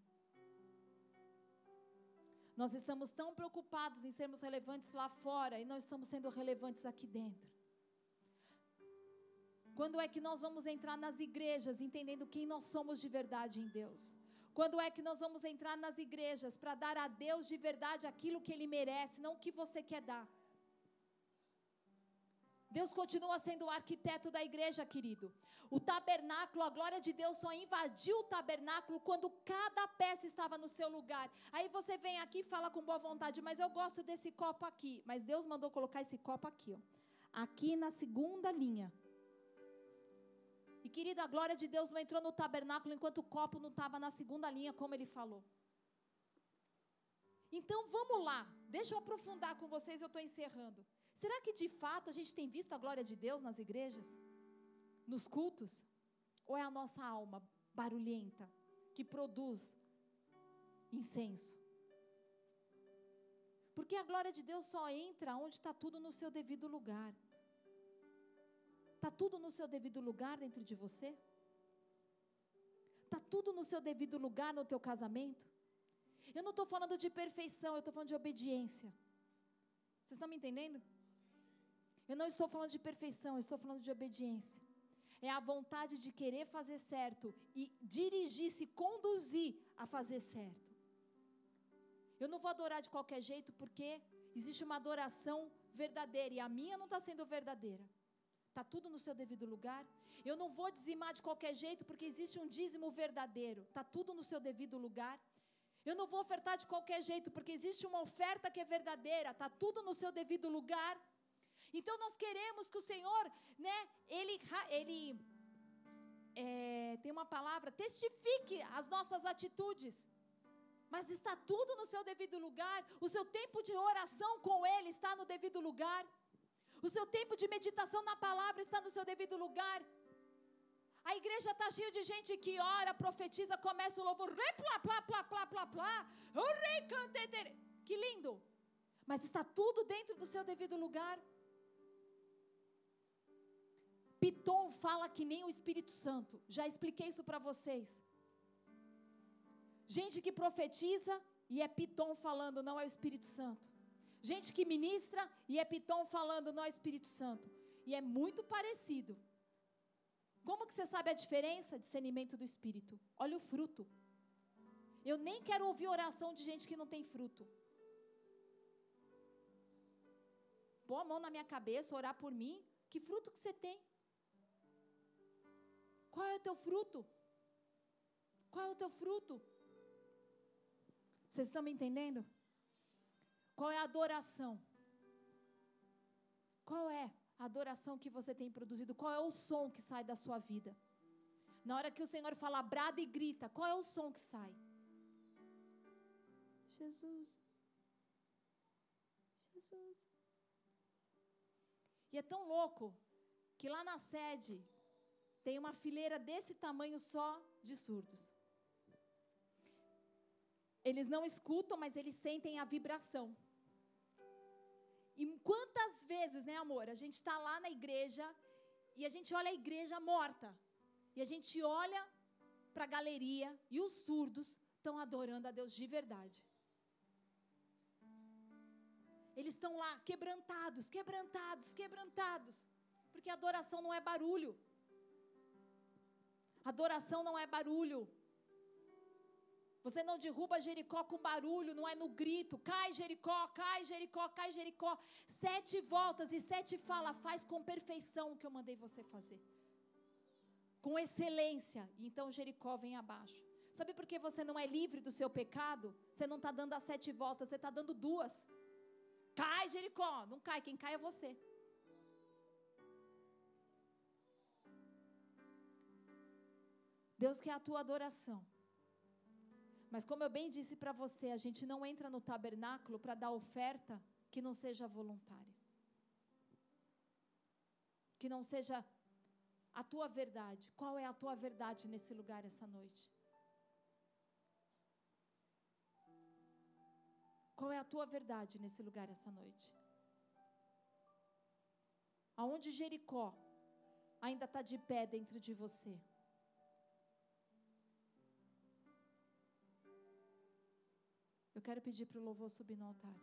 Nós estamos tão preocupados em sermos relevantes lá fora e não estamos sendo relevantes aqui dentro. Quando é que nós vamos entrar nas igrejas entendendo quem nós somos de verdade em Deus? Quando é que nós vamos entrar nas igrejas para dar a Deus de verdade aquilo que Ele merece, não o que você quer dar? Deus continua sendo o arquiteto da igreja, querido. O tabernáculo, a glória de Deus só invadiu o tabernáculo quando cada peça estava no seu lugar. Aí você vem aqui e fala com boa vontade, mas eu gosto desse copo aqui. Mas Deus mandou colocar esse copo aqui, ó. Aqui na segunda linha. E querida, a glória de Deus não entrou no tabernáculo enquanto o copo não estava na segunda linha, como ele falou. Então vamos lá, deixa eu aprofundar com vocês, eu estou encerrando. Será que de fato a gente tem visto a glória de Deus nas igrejas? Nos cultos? Ou é a nossa alma barulhenta que produz incenso? Porque a glória de Deus só entra onde está tudo no seu devido lugar. Está tudo no seu devido lugar dentro de você? Está tudo no seu devido lugar no teu casamento? Eu não estou falando de perfeição, eu estou falando de obediência. Vocês estão me entendendo? Eu não estou falando de perfeição, eu estou falando de obediência. É a vontade de querer fazer certo e dirigir, se conduzir a fazer certo. Eu não vou adorar de qualquer jeito porque existe uma adoração verdadeira e a minha não está sendo verdadeira. Está tudo no seu devido lugar. Eu não vou dizimar de qualquer jeito, porque existe um dízimo verdadeiro. Está tudo no seu devido lugar. Eu não vou ofertar de qualquer jeito, porque existe uma oferta que é verdadeira. Está tudo no seu devido lugar. Então nós queremos que o Senhor, né, Ele, ele é, tem uma palavra, testifique as nossas atitudes. Mas está tudo no seu devido lugar. O seu tempo de oração com Ele está no devido lugar. O seu tempo de meditação na palavra está no seu devido lugar. A igreja está cheia de gente que ora, profetiza, começa o louvor. Que lindo. Mas está tudo dentro do seu devido lugar. Piton fala que nem o Espírito Santo. Já expliquei isso para vocês. Gente que profetiza e é Piton falando, não é o Espírito Santo. Gente que ministra e é Piton falando, não é Espírito Santo. E é muito parecido. Como que você sabe a diferença? Discernimento do Espírito. Olha o fruto. Eu nem quero ouvir oração de gente que não tem fruto. Pôr a mão na minha cabeça, orar por mim. Que fruto que você tem? Qual é o teu fruto? Qual é o teu fruto? Vocês estão me entendendo? Qual é a adoração? Qual é a adoração que você tem produzido? Qual é o som que sai da sua vida? Na hora que o Senhor fala brada e grita, qual é o som que sai? Jesus. Jesus. E é tão louco que lá na sede tem uma fileira desse tamanho só de surdos. Eles não escutam, mas eles sentem a vibração. E quantas vezes, né, amor, a gente está lá na igreja e a gente olha a igreja morta. E a gente olha para a galeria e os surdos estão adorando a Deus de verdade. Eles estão lá quebrantados, quebrantados, quebrantados. Porque adoração não é barulho. Adoração não é barulho. Você não derruba Jericó com barulho, não é no grito. Cai Jericó, cai Jericó, cai Jericó. Sete voltas e sete fala, faz com perfeição o que eu mandei você fazer. Com excelência. E então Jericó vem abaixo. Sabe por que você não é livre do seu pecado? Você não está dando as sete voltas, você está dando duas. Cai Jericó, não cai, quem cai é você. Deus quer a tua adoração. Mas como eu bem disse para você, a gente não entra no tabernáculo para dar oferta que não seja voluntária. Que não seja a tua verdade. Qual é a tua verdade nesse lugar essa noite? Qual é a tua verdade nesse lugar essa noite? Aonde Jericó ainda está de pé dentro de você? Eu quero pedir para o louvor subir no altar.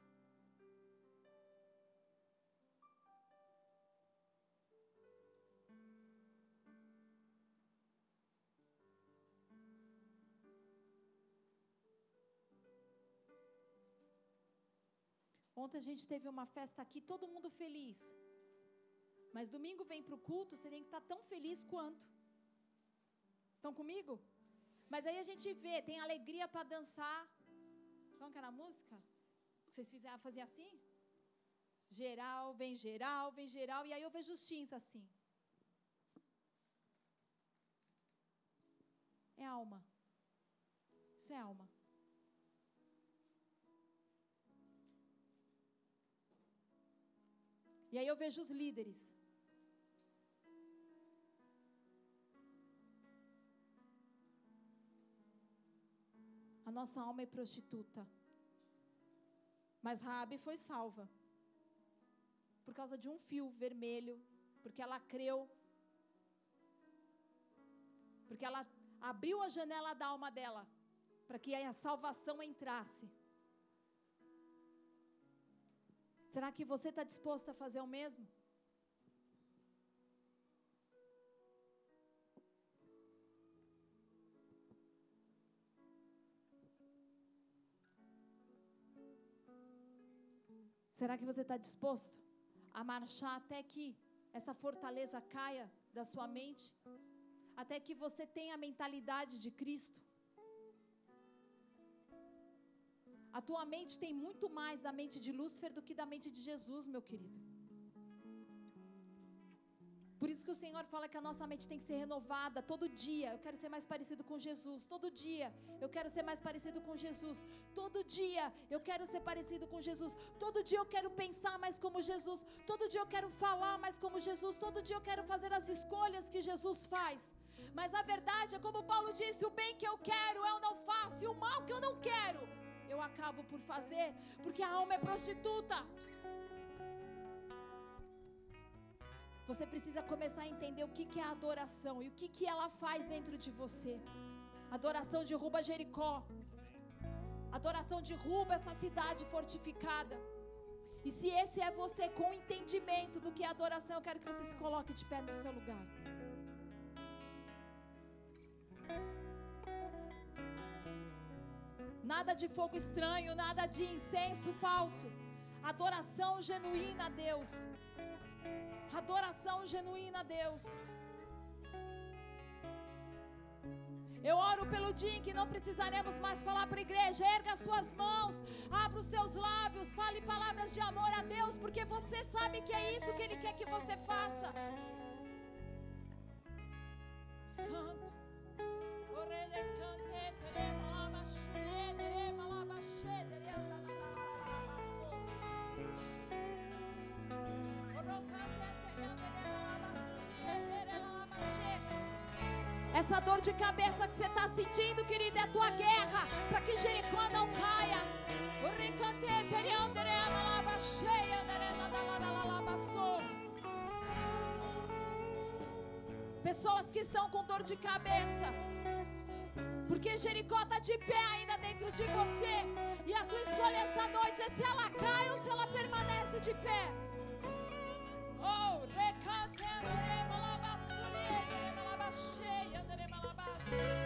Ontem a gente teve uma festa aqui, todo mundo feliz. Mas domingo vem para o culto, você tem que estar tá tão feliz quanto. Estão comigo? Mas aí a gente vê, tem alegria para dançar, como que era a música? Vocês fizeram fazer assim? Geral, vem geral, vem geral. E aí eu vejo os teens assim. É alma. Isso é alma. E aí eu vejo os líderes. A nossa alma é prostituta. Mas Raabe foi salva. Por causa de um fio vermelho, porque ela creu. Porque ela abriu a janela da alma dela para que a salvação entrasse. Será que você está disposto a fazer o mesmo? Será que você está disposto a marchar até que essa fortaleza caia da sua mente? Até que você tenha a mentalidade de Cristo? A tua mente tem muito mais da mente de Lúcifer do que da mente de Jesus, meu querido. Por isso que o Senhor fala que a nossa mente tem que ser renovada todo dia. Eu quero ser mais parecido com Jesus. Todo dia eu quero ser mais parecido com Jesus. Todo dia eu quero ser parecido com Jesus. Todo dia eu quero pensar mais como Jesus. Todo dia eu quero falar mais como Jesus. Todo dia eu quero fazer as escolhas que Jesus faz. Mas a verdade é como Paulo disse: o bem que eu quero eu não faço, e o mal que eu não quero eu acabo por fazer, porque a alma é prostituta. Você precisa começar a entender o que, é adoração e o que, que ela faz dentro de você. Adoração derruba Jericó. Adoração derruba essa cidade fortificada. E se esse é você com entendimento do que é adoração, eu quero que você se coloque de pé no seu lugar. Nada de fogo estranho, nada de incenso falso. Adoração genuína a Deus. Adoração genuína a Deus. Eu oro pelo dia em que não precisaremos mais falar para a igreja. Erga suas mãos, abra os seus lábios, fale palavras de amor a Deus, porque você sabe que é isso que Ele quer que você faça. Santo. Essa dor de cabeça que você está sentindo, querido, é a tua guerra para que Jericó não caia. Pessoas que estão com dor de cabeça. Porque Jericó está de pé ainda dentro de você. E a tua escolha essa noite é se ela cai ou se ela permanece de pé. Oh, recante, Oh.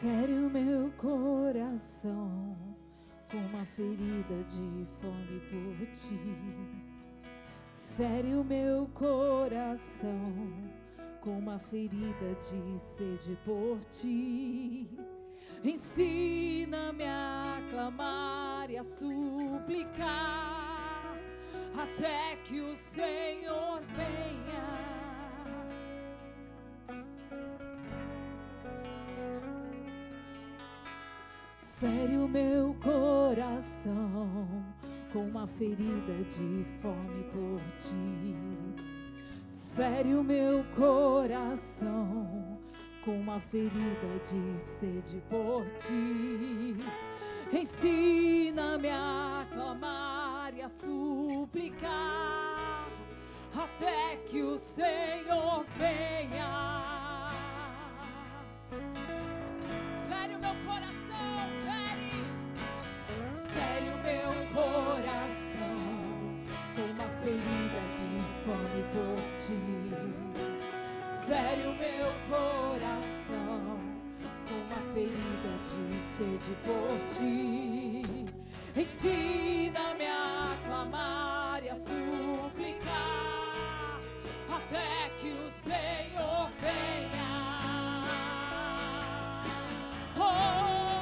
Fere o meu coração com uma ferida de fome por ti. Fere o meu coração com uma ferida de sede por ti. Ensina-me a clamar e a suplicar até que o Senhor venha. Fere o meu coração com uma ferida de fome por ti. Fere o meu coração com uma ferida de sede por ti. Ensina-me a clamar e a suplicar até que o Senhor venha. Fere o meu coração, fere, fere o meu coração Fere o meu coração com uma ferida de sede por ti. Ensina-me a clamar e a suplicar até que o Senhor venha. Oh,